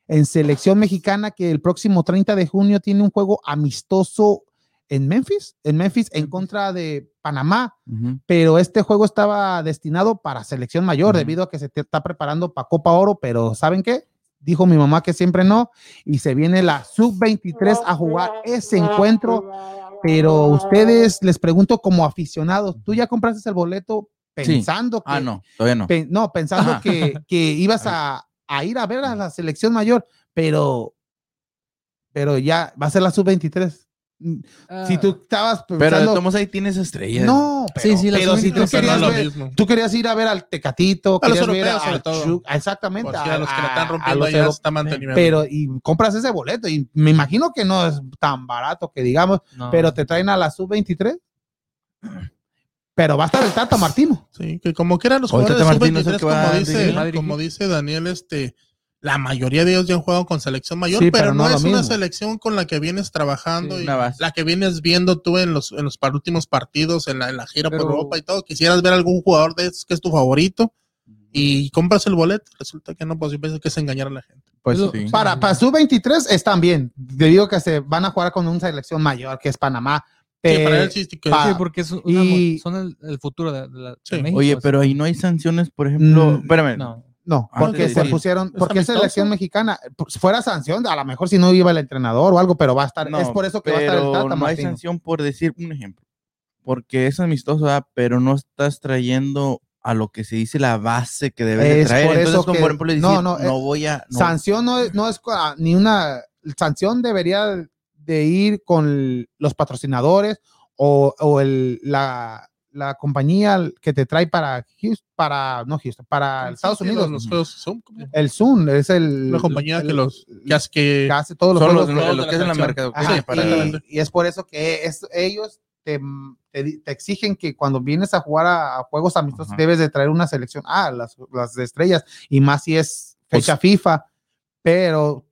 en selección mexicana que el próximo 30 de junio tiene un juego amistoso en Memphis, en Memphis en contra de Panamá, pero este juego estaba destinado para selección mayor debido a que se te está preparando para Copa Oro, pero ¿saben qué? Dijo mi mamá que siempre no y se viene la sub-23 a jugar ese encuentro, pero ustedes les pregunto como aficionados, ¿tú ya compraste el boleto Sí. pensando que Ah, no, todavía no. Pe- no, pensando que, que ibas a, a ir a ver a la selección mayor, pero, pero ya va a ser la sub-23. Si tú estabas Pero de pensando, todos modos ahí tienes estrellas. no, pero, Sí, sí, la pero si tú sub-23 Pero no querías es lo ver, mismo. tú querías ir a ver al Tecatito, A los querías ver europeos, a sobre todo. Chu- exactamente, a los que la a- están a rompiendo los allá euro- está manteniendo. pero y compras ese boleto y me imagino que no es tan barato que digamos, No. pero te traen a la sub-23. Pero va a estar el Tata Martino. Sí, que como quieran los O el jugadores Tata Martino es el sub-23, que va como a dice, dirigir. Va a dirigir. como dice Daniel, este, la mayoría de ellos ya han jugado con selección mayor, Sí, pero, pero no, no es una mismo. selección con la que vienes trabajando Sí, y la que vienes viendo tú en los, en los par- últimos partidos, en la, en la gira Pero- por Europa y todo. Quisieras ver algún jugador de esos que es tu favorito y compras el boleto, resulta que no, pues yo pienso que es engañar a la gente. Pues sí. para, para su 23 están bien, debido a que se van a jugar con una selección mayor que es Panamá. Sí, para él sí, que- pa- Sí, porque es una y- mo- son el, el futuro de, de la- de Sí. México. Oye, así. pero ahí no hay sanciones, por ejemplo. Mm, espérame. No. No, Ah, porque se pusieron, ¿Es porque es selección mexicana, fuera sanción, a lo mejor si no iba el entrenador o algo, pero va a estar, No, es por eso que va a estar el Tata no hay sanción por decir un ejemplo. Porque es amistoso, ¿verdad? pero no estás trayendo a lo que se dice la base que debes de Es traer. por Entonces, eso como que- por ejemplo, decir, no, no, no, eh, voy a. no- Sanción no es, no es cua- ni una sanción debería de ir con los patrocinadores o, o el, la, la compañía que te trae para Houston, para no Houston, para Estados Sí, Unidos. Los, los juegos son como El Zoom es el una compañía el- que los que hace que que hace todos los son juegos. los, juegos lo que la es en la Ajá, para- y, es por eso que es, ellos te, te exigen que cuando vienes a jugar a, a juegos amistosos Ajá. debes de traer una selección, ah, las, las de estrellas, y más si es Pues fecha FIFA, pero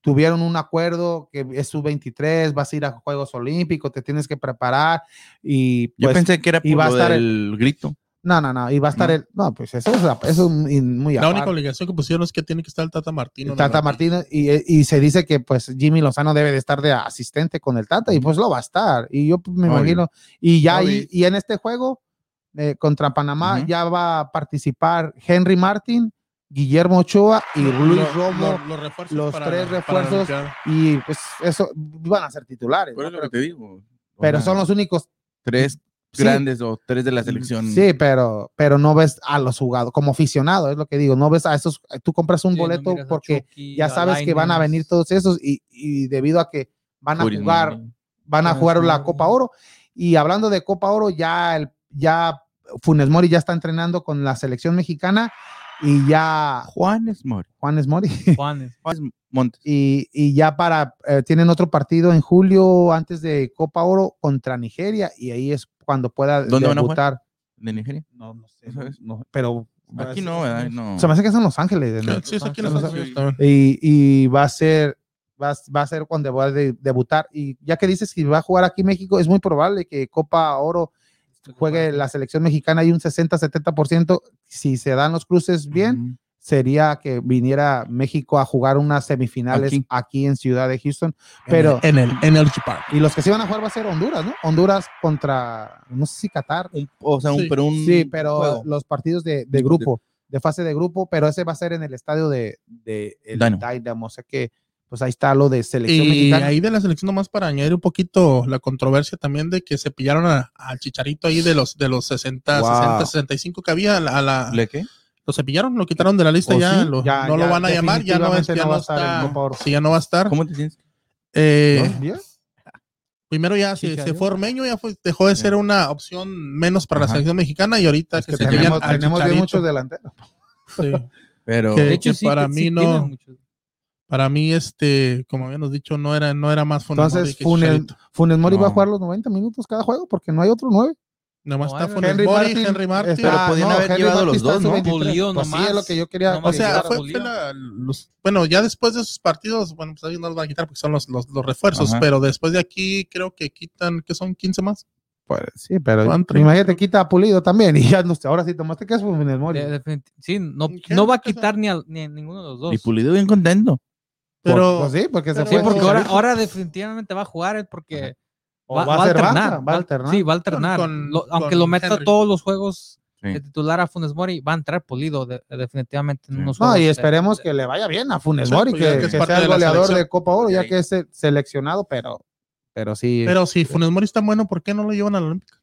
tuvieron un acuerdo que es su 23, vas a ir a Juegos Olímpicos, te tienes que preparar y Yo pues, pensé que era y por va a lo estar del grito. no, no, no, y va a estar No. el, no, pues eso es, eso es muy, la aparte. única obligación que pusieron es que tiene que estar el Tata Martino. Tata ¿no? Martino y, y se dice que pues Jimmy Lozano debe de estar de asistente con el Tata y pues lo va a estar y yo pues, me Obvio. imagino y ya ahí y en este juego eh, contra Panamá Ujú. ya va a participar Henry Martin, Guillermo Ochoa y Luis Lo- Romo lo- los, refuerzos los para- tres refuerzos y pues eso van a ser titulares, ¿no? lo pero, que te digo. Pero son los únicos tres Sí. grandes o tres de la selección. Sí, pero pero no ves a los jugadores como aficionado, es lo que digo, no ves a esos tú compras un Sí, boleto porque Chucky, ya sabes que van a venir todos esos y, y debido a que van a jugar, van a Funes jugar la. Copa Oro. Y hablando de Copa Oro, ya el, ya Funes Mori ya está entrenando con la selección mexicana y ya Juanes Mori. Juanes Mori Juanes. Juanes Montes. y, y ya para eh, tienen otro partido en julio antes de Copa Oro contra Nigeria y ahí es cuando pueda ¿Dónde van a jugar? debutar. de Nigeria. No, no sé, pero Aquí no, ¿verdad? No. se me hace que es en Los Ángeles. ¿no? Sí, sí, es aquí en Los Ángeles. Y, y va a ser va, a- va a ser cuando va a de- debutar y ya que dices que va a jugar aquí en México es muy probable que Copa Oro juegue la selección mexicana hay un 60-70% si se dan los cruces bien sería que viniera México a jugar unas semifinales aquí, Aquí. en Ciudad de Houston pero en el Energy Park. y los que se van a jugar va a ser Honduras ¿no? Honduras contra no sé si Qatar Un- o sea, un, Sí. pero un sí pero juego. los partidos de, de grupo de fase de grupo pero ese va a ser en el estadio de, de el Dynamo. Dynamo o sea que pues ahí está lo de selección Y mexicana ahí de la selección nomás para añadir un poquito la controversia también de que se pillaron a- al chicharito ahí de los de los 60, Wow. 60, 65 que había a la, a la- ¿Le qué? Lo cepillaron, lo quitaron de la lista, ¿O ya, sí? lo- Ya- no lo van a llamar, ya no, es- ya no no va a estar está, Oro. sí, ya no va a estar. ¿Cómo te sientes? Eh, ¿No? Primero ya se, se fue Ormeño, ya fue, dejó de ser una opción menos para la selección mexicana y ahorita Es que, que se tenemos, tenemos muchos delanteros. Sí. Pero Que- De hecho, que sí, para que mí sí no- muchos. Para mí, este, como habíamos dicho, no era, no era más Funes Mori Entonces, que Funes, Mori va a No. jugar los 90 minutos cada juego porque no hay otro 9. Nomás No, está Funes Henry Mori, Martin, Henry Martin. está- Pero podían haber llevado los dos, ¿no? 23. Pulido Pues sí, nomás. es lo que yo quería. Nomás O sea, fue, fue la- los- bueno, ya después de esos partidos, bueno, pues ahí no los van a quitar porque son los, los, los refuerzos, Ajá. pero después de aquí creo que quitan, que son 15 más. Pues, sí, pero imagínate, quita a Pulido también y ya no sé, ahora sí tomaste que es Funes Mori. Sí, no, ¿Y no va a quitar ni a, ni a ninguno de los dos. y Pulido bien contento. Pero, Pues sí, porque se Sí, fue. porque ahora, definitivamente va a jugar eh, porque va, va a alternar. va a alternar. Sí, va a alternar. Con- Lo- aunque con lo meta Henry. todos los juegos Sí. de titular a Funes Mori, va a entrar pulido de- definitivamente en Sí. unos No, juegos y esperemos de- que le vaya bien a Funes Mori, que, que es que sea el goleador de Copa Oro, ya que es se- seleccionado, pero, pero sí. pero si Funes Mori es tan bueno, ¿por qué no lo llevan a la Olímpica?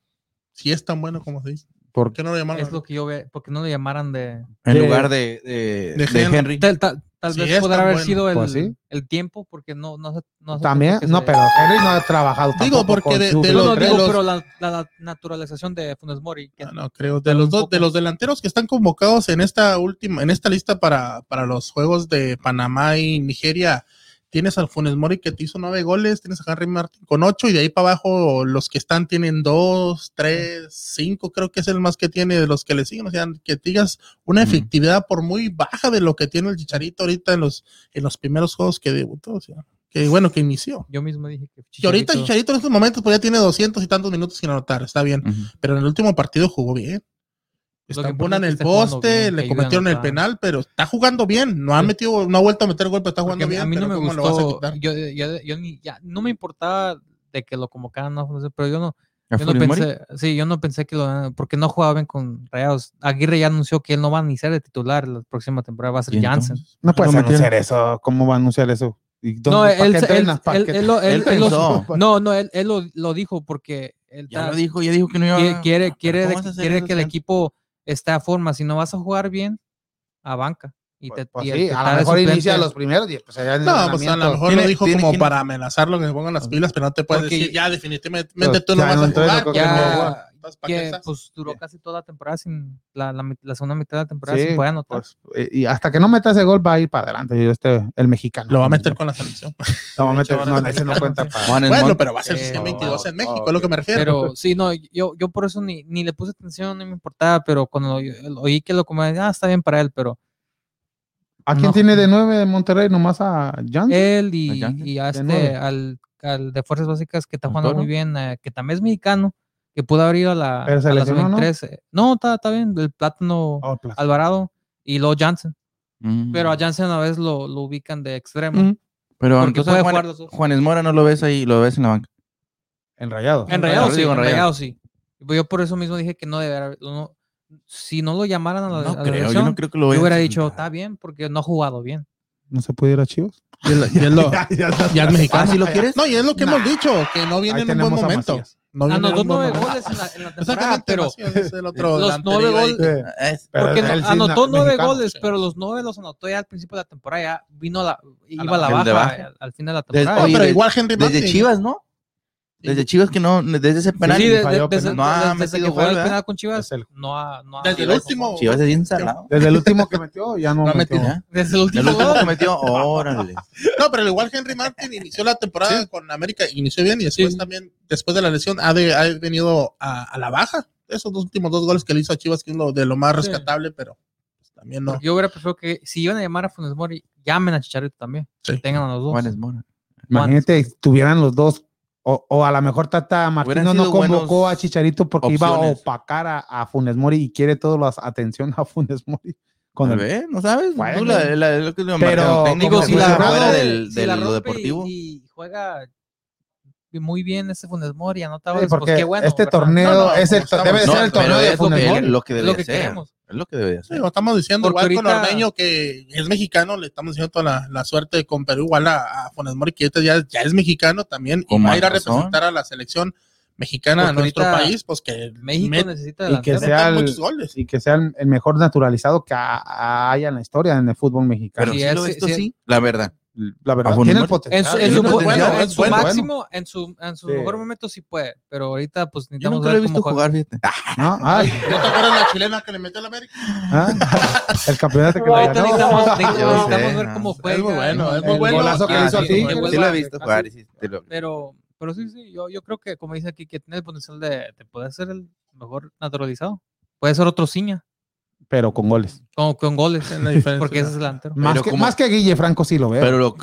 Si es tan bueno como se dice. ¿Por porque qué no lo llamaron? Es lo que yo veo, porque no le llamaran de... En De- lugar de, de, de de Henry. Henry. Tal, tal- tal Sí, vez podrá haber bueno. sido el, Pues sí. el tiempo, porque no, no, no también, no, pero Henry no ha trabajado Digo, tampoco porque con de- No, los- no, de digo, los- pero la, la- la naturalización de Funes Mori. que- Ah, no, creo. De los dos, de los delanteros que están convocados en esta última, en esta lista para, para los juegos de Panamá y Nigeria, tienes al Funes Mori que te hizo nueve goles, tienes a Henry Martin con ocho, y de ahí para abajo los que están tienen dos, tres, cinco, creo que es el más que tiene de los que le siguen. O sea, que digas una efectividad por muy baja de lo que tiene el Chicharito ahorita en los, en los primeros juegos que debutó, o sea, que bueno, que inició. Yo mismo dije que Y ahorita Chicharito- en estos momentos pues ya tiene doscientos y tantos minutos sin anotar, está bien pero en el último partido jugó bien. Lo que Estambulan importa es el poste, bien, le cometieron el penal, pero está jugando bien. No ha metido, no ha vuelto a meter gol, pero está jugando bien. a mí no me ¿cómo lo vas a gustó. quitar? Yo, yo- yo ni, ya, no me importaba de que lo convocaran, no, no sé, pero yo no, ¿A yo no Funes Mori? pensé, sí, yo no pensé que lo, porque no jugaba bien con Rayados. Aguirre ya anunció que él no va a ni ser de titular la próxima temporada, va a ser ¿Y Jansen. No puedes anunciar eso. ¿Cómo va a anunciar eso? ¿Y dónde- No, él, no, no, él, él lo, lo dijo porque él Ya lo dijo, ya dijo que no iba quiere, a- quiere, quiere, ¿cómo de- vas a hacer quiere eso, que el equipo esté a forma. Si no vas a jugar bien, a banca. Y te, Pues y sí, a lo mejor suplente- inicia los primeros y pues allá No, pues a lo mejor lo dijo tiene- como tiene- para amenazarlo que se pongan las pilas, pero no te puedes Porque- decir ya definitivamente Pues, tú no ya vas a jugar. ya, pues duró casi toda la temporada sin la, la, segunda mitad de la temporada Sí, sin poder anotar. pues, eh, y hasta que no meta ese gol va a ir para adelante. Este, el mexicano. Lo va a meter con la selección. Lo va a meter, no, ese no cuenta para. Bueno, pero va a ser Eh, 122 en México, es lo que me refiero. Pero sí, no, yo, yo por eso ni, ni le puse atención, no me importaba, pero cuando lo- oí que lo como, ah, está bien para él, pero ¿A quién No. tiene de nueve de Monterrey? Nomás a Jan. él y, A y a este, al, al de Fuerzas Básicas que está ¿Al jugando muy bien, eh, que también es mexicano, que pudo haber ido a la, Pero se a la lesionó, ¿no? sub-23. No, está, está bien, el plátano Oh, Alvarado y luego Jansen. Mm. Pero a Jansen a veces lo, lo ubican de extremo. Mm. Pero entonces puede Juan- jugar los dos. Juanes Mora no lo ves ahí, lo ves en la banca. En Rayado. En Rayados sí, digo, en en Rayados sí. Yo por eso mismo dije que no debería haber- no- si no lo llamaran a la, No a la creo, yo elección, no creo que lo yo vaya a hubiera dicho, está bien, porque no ha jugado bien. ¿No se puede ir a Chivos? Y es, y es lo- ya es mexicano. Ah, ¿sí lo quieres? No, y es lo que Nah. hemos dicho, que no viene Ahí en un buen a momento. No nueve momento. goles en la, en la temporada, Exactamente, pero el otro los nueve goles- porque no- anotó nueve mexicano. goles, sí. pero los nueve los anotó ya al principio de la temporada, ya vino la, iba la a la baja. Al, al fin de la Desde- temporada. No, Oye, pero de- igual Henry Desde. Chivas, ¿no? Desde Chivas que no, desde ese penal. sí, de- de- falló desde, penal. No ha desde- metido gol, el ¿verdad? penal con Chivas, Es el- no ha, no ha- Desde el último. Chivas es bien salado. Desde el último que metió, ya no, No ha metió. Desde el El último gol. que metió, órale. No, pero igual Henry Martin inició la temporada con América, inició bien y después Sí. también, después de la lesión, ha, de- ha venido a, a la baja. Esos dos últimos dos goles que le hizo a Chivas, que es lo de lo más Sí. rescatable, pero pues, también no. Porque yo hubiera preferido que si iban a llamar a Funes Mori, llamen a Chicharito también. Sí. Que tengan a los dos. Juanes Mora. Imagínate, tuvieran los dos. O, o a lo mejor Tata Martino no convocó a Chicharito porque iba a opciones. opacar a, a Funes Mori y quiere toda la atención a Funes Mori. Con Tal el- ¿no sabes? Bueno. La- la- lo que es lo Pero, Digo, si pues, la fuera del, si de la lo deportivo. Y, y juega muy bien ese Funes Mori, anota Sí, goles, porque pues qué bueno. este ¿verdad? torneo No, no, es el, debe ser el torneo de Funes Mori. lo que lo que queremos. Es lo que debería Sí, ser. lo estamos diciendo Porque igual ahorita- con Ormeño que es mexicano, le estamos diciendo toda la, la suerte con Perú, igual a, a Funes Mori que ya, ya es mexicano también y va a ir a representar a la selección mexicana a Porque nuestro ahorita país, pues que México met- necesita y que sea el- muchos goles. y que sea el, el mejor naturalizado que ha- haya en la historia en el fútbol mexicano. Pero Sí, sí, esto sí, sí, la verdad. La verdad, tiene el potencial. En su, en su, el es bueno, potencial. en su bueno. máximo, en su, en su Sí. mejor momento sí puede, pero ahorita pues Yo necesitamos nunca lo he ver visto cómo jugar, fíjate. ¿No? Ay, ¿No te acuerdas la chilena que le metió a la América? ah, el campeonato que le Ahorita ganó. necesitamos, Yo necesitamos sé, ver ah. cómo Es juega. muy bueno, es muy El bueno. golazo que Ah, le hizo sí, que Sí vuelva- lo he visto jugar. sí, Pero, pero sí, sí, yo, yo creo que como dice aquí, que tiene el potencial de, de poder ser el mejor naturalizado. Puede ser otro Ciña, Pero con goles. con, con goles, Es la diferencia. porque ese es el delantero. Más que, como- más que Guille Franco sí lo veo. Pero lo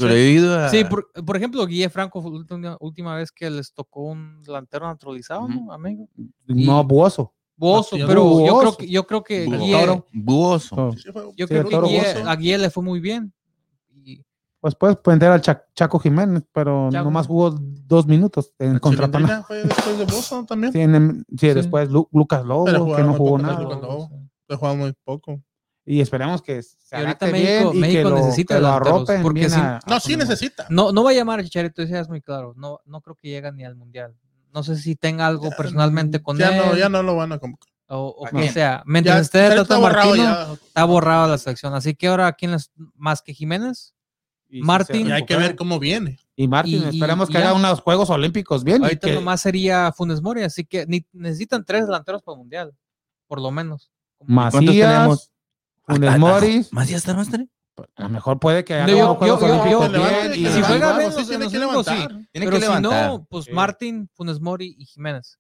a... Sí, por, por ejemplo, Guille Franco fue la última, última vez que les tocó un delantero naturalizado, ¿no, amigo? no, Buoso. Bozo, Yo- pero yo creo Buoso. que, yo creo que Guille. Buoso. Oh. Yo Sí, creo que Guille- Bozo. a Guille le fue muy bien. Y Pues puedes meter al Cha- Chaco Jiménez, pero Chaco. nomás jugó dos minutos en contra fue después de Bozo también. Sí, en después Lu- Lucas Lobo, Pero que no jugó nada. He jugado muy poco. Y esperemos que se Y ahorita México- bien y México que lo, necesita que lo delanteros, arropen porque si- a- No, a sí necesita. no, no va a llamar a Chicharito, eso ya es muy claro. No, no creo que llega ni al mundial. No sé si tenga algo personalmente con ya él No, ya no lo van a convocar. o, o ¿A que sea. Ya, Mientras esté Tata está borrado Martino, ya. está borrado la selección. Así que ahora, ¿quién es más que Jiménez? Y Martín. Y hay que ver cómo viene. Y Martín, y que haga unos Juegos Olímpicos bien. y Ahorita que- nomás sería Funes Mori, así que ni, necesitan tres delanteros para el mundial, por lo menos. ¿Cuántos Macías, tenemos? Funes Mori, ¿Más ya está, Master? a lo mejor puede que haga yo- yo- yo- bien. si juega bien sí los- tiene los que domingos, sí. levantar. Tiene Pero que si levantar. no, pues Sí. Martín, Funes Mori y Jiménez.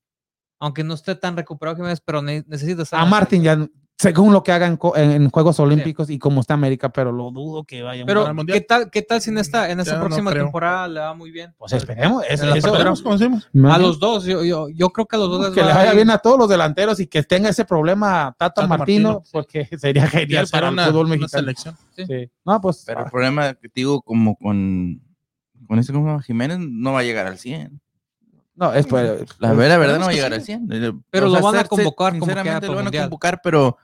Aunque no esté tan recuperado Jiménez, pero ne- necesita estar a en Martín ya, según lo que haga en, co- en- Juegos Olímpicos y como está América, pero lo dudo que vaya. Pero, el Mundial. ¿qué tal, ¿qué tal si en esta, en esta Ya próxima temporada le va muy bien? pues esperemos. es- eso- como. A los dos, yo, yo, yo creo que a los dos les que va le a vaya bien a todos los delanteros y que tenga ese problema Tata, Tata Martino, Martino, sí. porque sería genial para una, el fútbol mexicano. selección. Sí. No, pues Pero ah, el problema que digo, como con, con este ¿cómo se llama? Jiménez, no va a llegar al 100. No, es pues, La pues, verdad, verdad, no va a llegar sí. al 100. Pero O lo van a convocar Sinceramente lo van a convocar, pero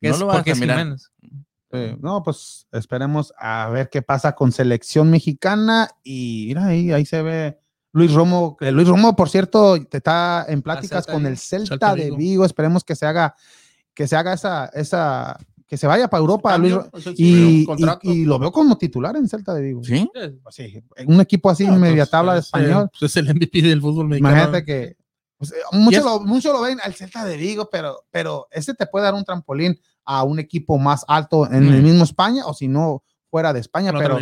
no es lo porque a mirar. Sí, no, pues esperemos a ver qué pasa con selección mexicana y mira ahí, ahí se ve Luis Romo, Luis Romo, por cierto, te está en pláticas con el Celta, Celta de Vigo. Vigo. Esperemos que se haga, que se haga esa, esa, que se vaya para Europa, Luis sí, y, y- y lo veo como titular en Celta de Vigo. ¿Sí? Pues sí, en un equipo así, pues, media tabla de es, eh, español. pues, es el MVP del fútbol mexicano. Imagínate que pues, eh, muchos, lo, muchos lo ven al Celta de Vigo, pero, pero ese te puede dar un trampolín a un equipo más alto en el Mm. mismo España o si no fuera de España, pero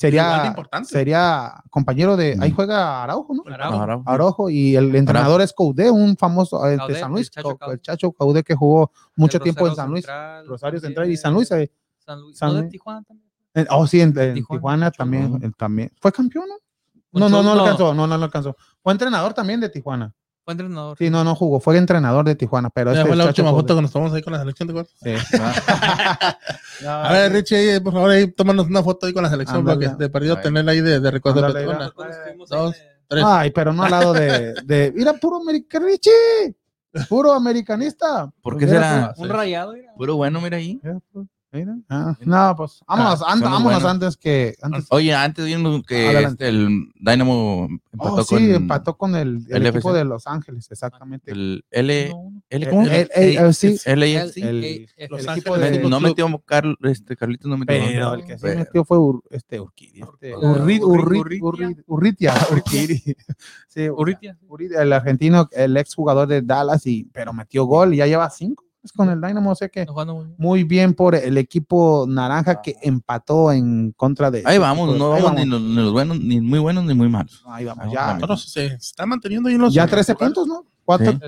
sería, importante. sería compañero de, ahí juega Araujo, ¿no? Araujo. Araujo y el entrenador es Coudet, un famoso eh, de San Luis, el Chacho el Coudet que jugó mucho El tiempo en San Luis, Central, Rosario Central y de- San Luis. eh, San Luis. San ¿No de Luis. Tijuana también? eh, oh, sí, en, en Tijuana, también, también. ¿Fue campeón? No, no, no, no alcanzó, no, no lo alcanzó. Fue entrenador también de Tijuana. Fue entrenador. Sí, no, no jugó, fue entrenador de Tijuana, pero Ya este fue la última foto que nos tomamos ahí con la selección de Guatemala. Sí. A ver, Richie, por favor, ahí tómanos una foto ahí con la selección, porque de perdido Ay. tenerla ahí de, de recuerdo. Mira. Nosotros estuvimos dos, ahí de- tres. Ay, pero no al lado de, de mira, puro americanista, Richie, puro americanista. ¿Por Pues qué mira, será? Un rayado, mira. Puro bueno, mira ahí. Ah, no, pues vámonos, Ah, an- vámonos buenos. antes que antes. Oye, antes vimos que este, el Dynamo empató Oh, sí, con empató con el, el el equipo FC. de Los Ángeles, exactamente. el L. L, El- ¿cómo? el- el- el- sí, LAFC. el- el- Los el Ángeles equipo de- Fútbol no metió Carlos, este, Carlitos no metió. pero el que sí metió fue Ur- este Urquidi, este, Urri- Urri- Urri- Urri- Urri- Urritia. Urritia, el argentino, el ex jugador de Dallas, y, pero metió gol y ya lleva cinco con el Dynamo, o sea que muy bien. por el equipo naranja que empató en contra de. Ahí vamos, no ahí vamos ni los, ni los buenos, ni muy buenos, ni muy malos. Ahí vamos, Ahí ya. vamos. Nosotros se, se está manteniendo ahí en los Ya 13 lugares. puntos, ¿no? Cuatro, Sí.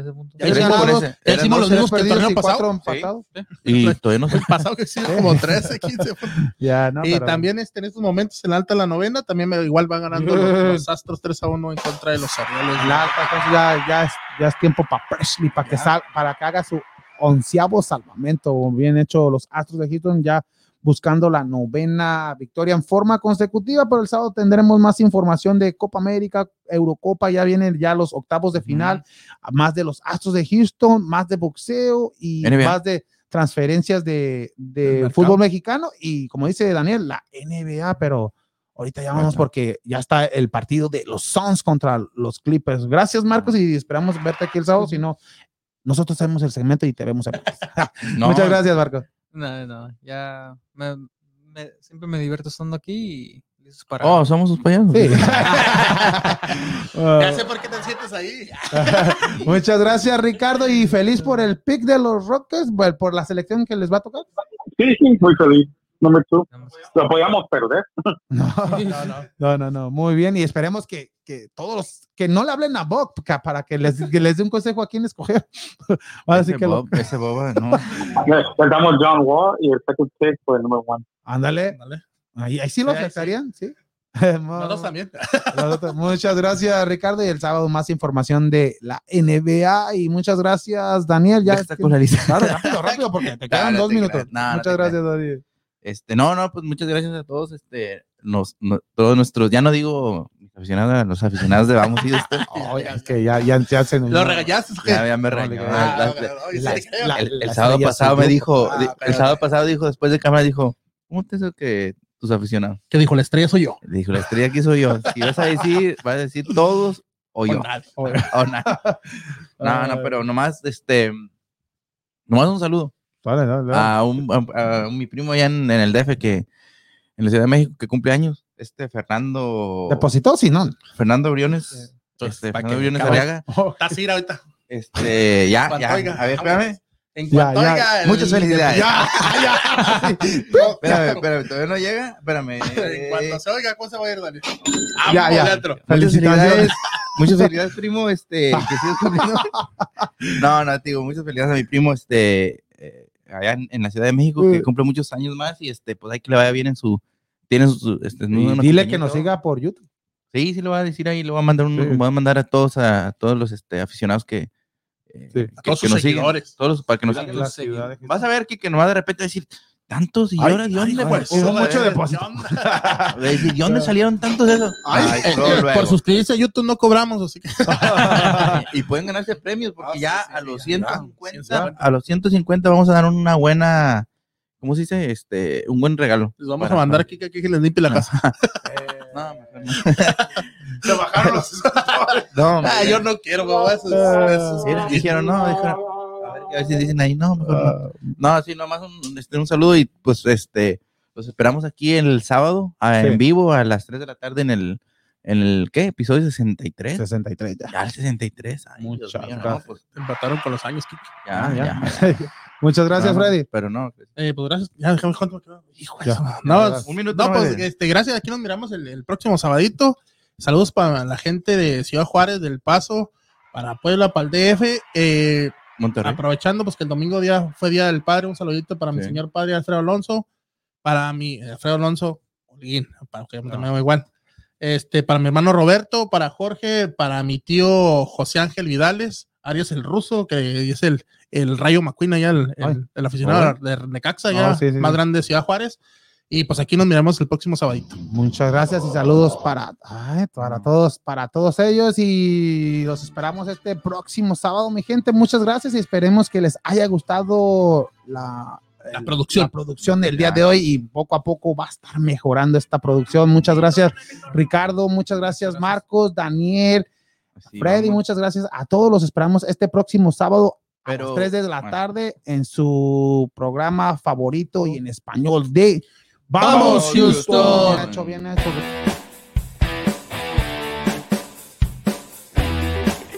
Ya hicimos- ganados, ya tres hicimos los mismos que el torneo pasado. empatados. Y todavía no sé. El pasado que sí, como 13, 15. puntos. Ya, no, y pero- también este, en estos momentos en alta la novena, también me- igual van ganando los, los Astros 3 a 1 en contra de los Orioles. La alta, entonces ya, ya, es, ya es tiempo para Presley, para que, sal, para que haga su onceavo salvamento. Bien hecho los Astros de Houston, ya buscando la novena victoria en forma consecutiva, pero el sábado tendremos más información de Copa América, Eurocopa, ya vienen ya los octavos de final, más de los Astros de Houston, más de boxeo y NBA. más de transferencias de, de fútbol mexicano y como dice Daniel, la NBA, pero ahorita ya vamos porque ya está el partido de los Suns contra los Clippers. Gracias, Marcos, y esperamos verte aquí el sábado. Si no, nosotros hacemos el segmento y te vemos. No, Muchas gracias, Marcos. No, no, ya me, me- siempre me divierto estando aquí y listos para. Oh, somos sus payasos. Sí. Ya sé por qué te sientes ahí. Muchas gracias, Ricardo, y feliz por el pick de los Rockets, por la selección que les va a tocar. Sí, sí, muy feliz. Número two. Lo podíamos perder. No, no, no, no, muy bien, y esperemos que, que todos los que no le hablen a Bob para que les, que les dé un consejo a quién escoger. Así Ese que lo- Bob, ese Boba, no. Le damos John Wall y el second pick fue el número one. ándale, ahí, ahí sí lo aceptarían, sí. Nosotros también. Muchas gracias, Ricardo. Y el sábado más información de la NBA. Y muchas gracias, Daniel. Ya Espectacularizar. Rápido, rápido, porque te quedan no dos te minutos. No, no muchas gracias, Daniel. Este, no, no, pues muchas gracias a todos, este, nos, no- todos nuestros, ya no digo mis aficionados, los aficionados de Vamos y este, Oye, es que ya, ya, ya se ¿Lo regañaste? ya, ya me regañó. Ah, el, sábado pasado me dijo, Ah, el sábado pasado dijo, después de cámara dijo, ¿cómo te eso que tus aficionados? ¿Qué dijo? La estrella soy yo. Le dijo, la estrella aquí soy yo. Si vas a decir, vas a decir todos o yo. O nada. No, no, pero nomás, este, nomás un saludo Dale, dale, dale. a, un, a, a mi primo allá en, en el DF que, en la Ciudad de México, que cumple años, este Fernando, ¿Depositó? Sí, no. Fernando Briones, Entonces, este, para Fernando que Briones cabrón. Ariaga, Estás ir ahorita. este, ya, ya, oiga, a ver, espérame, En Ya, cuanto ya. oiga el- Muchas felicidades. Ya, ya. espérame, espérame, todavía no llega, espérame, En cuanto se oiga, ¿cómo se va a ir, Dani? Ya, ya. Muchas felicidades, muchas felicidades, primo, este, que sigas. No, no, te digo, muchas felicidades a mi primo, este, eh, allá en, en la Ciudad de México, que Mm. cumple muchos años más y este, pues hay que le vaya bien en su, tiene su, este, dile que nos siga por YouTube. Sí, sí lo voy a decir ahí, le voy a mandar un, Sí. voy a mandar a todos, a, todos los este, aficionados que, eh, Sí. que- A todos que sus nos siguen, seguidores. todos los- para que nos sigan. Vas a ver que, que nomás de repente va a decir, tantos y ahora, ¿de dónde? pues, fue? hubo mucho depósito. ¿de dónde salieron tantos de esos? Ay, Ay, Eh, eh, luego. Por suscribirse a YouTube no cobramos, así que. y pueden ganarse premios porque Ah, ya sí, sí, a los ya, 150, 150. a los 150 vamos a dar una buena, ¿cómo se dice? Este, un buen regalo. Les vamos Para- a mandar aquí que, les limpie la Ah. casa. No, mejor no. Se bajaron los No, Ah, yo no quiero, mamá. Esos, Ah. dijeron, no, dijeron, a si dicen ahí, no, mejor no. No, sí, nomás un, este, un saludo y pues este, los esperamos aquí el sábado ah, Sí. en vivo a las 3 de la tarde en el, en el, ¿qué? Episodio 63. 63 ya. Ya el 63. Ay, Dios Muchas mío, no, gracias. pues, Empataron con los años, ya, Ah, ya. ya. Muchas gracias, No, Freddy. Pero no, pues, Eh, pues gracias. Ya, déjame cuánto. Hijo de No, un minuto. no, pues este, gracias. Aquí nos miramos el, el próximo sabadito. Saludos para la gente de Ciudad Juárez, del Paso, para Puebla, para el DF. Eh, Monterrey. aprovechando pues que el domingo día fue Día del Padre, un saludito para mi señor padre Alfredo Alonso, para mi eh, Alfredo Alonso, para que también me llamo igual. Este, para mi hermano Roberto, para Jorge, para mi tío José Ángel Vidales, Arias el ruso, que es el, el Rayo McQueen allá, el, el- aficionado de Necaxa, Oh, sí, sí, más grande de Ciudad Juárez. Y pues aquí nos miramos el próximo sabadito. Muchas gracias y saludos para, ay, para todos, para todos ellos y los esperamos este próximo sábado, mi gente. Muchas gracias y esperemos que les haya gustado la, La el- producción. la producción del día de hoy y poco a poco va a estar mejorando esta producción. Muchas gracias, Ricardo. Muchas gracias, Marcos, Daniel, Sí, Freddy. vamos. Muchas gracias a todos. Los esperamos este próximo sábado a las 3 de la bueno. tarde en su programa favorito y en español de ¡Vamos, Houston! Bien hecho, bien hecho.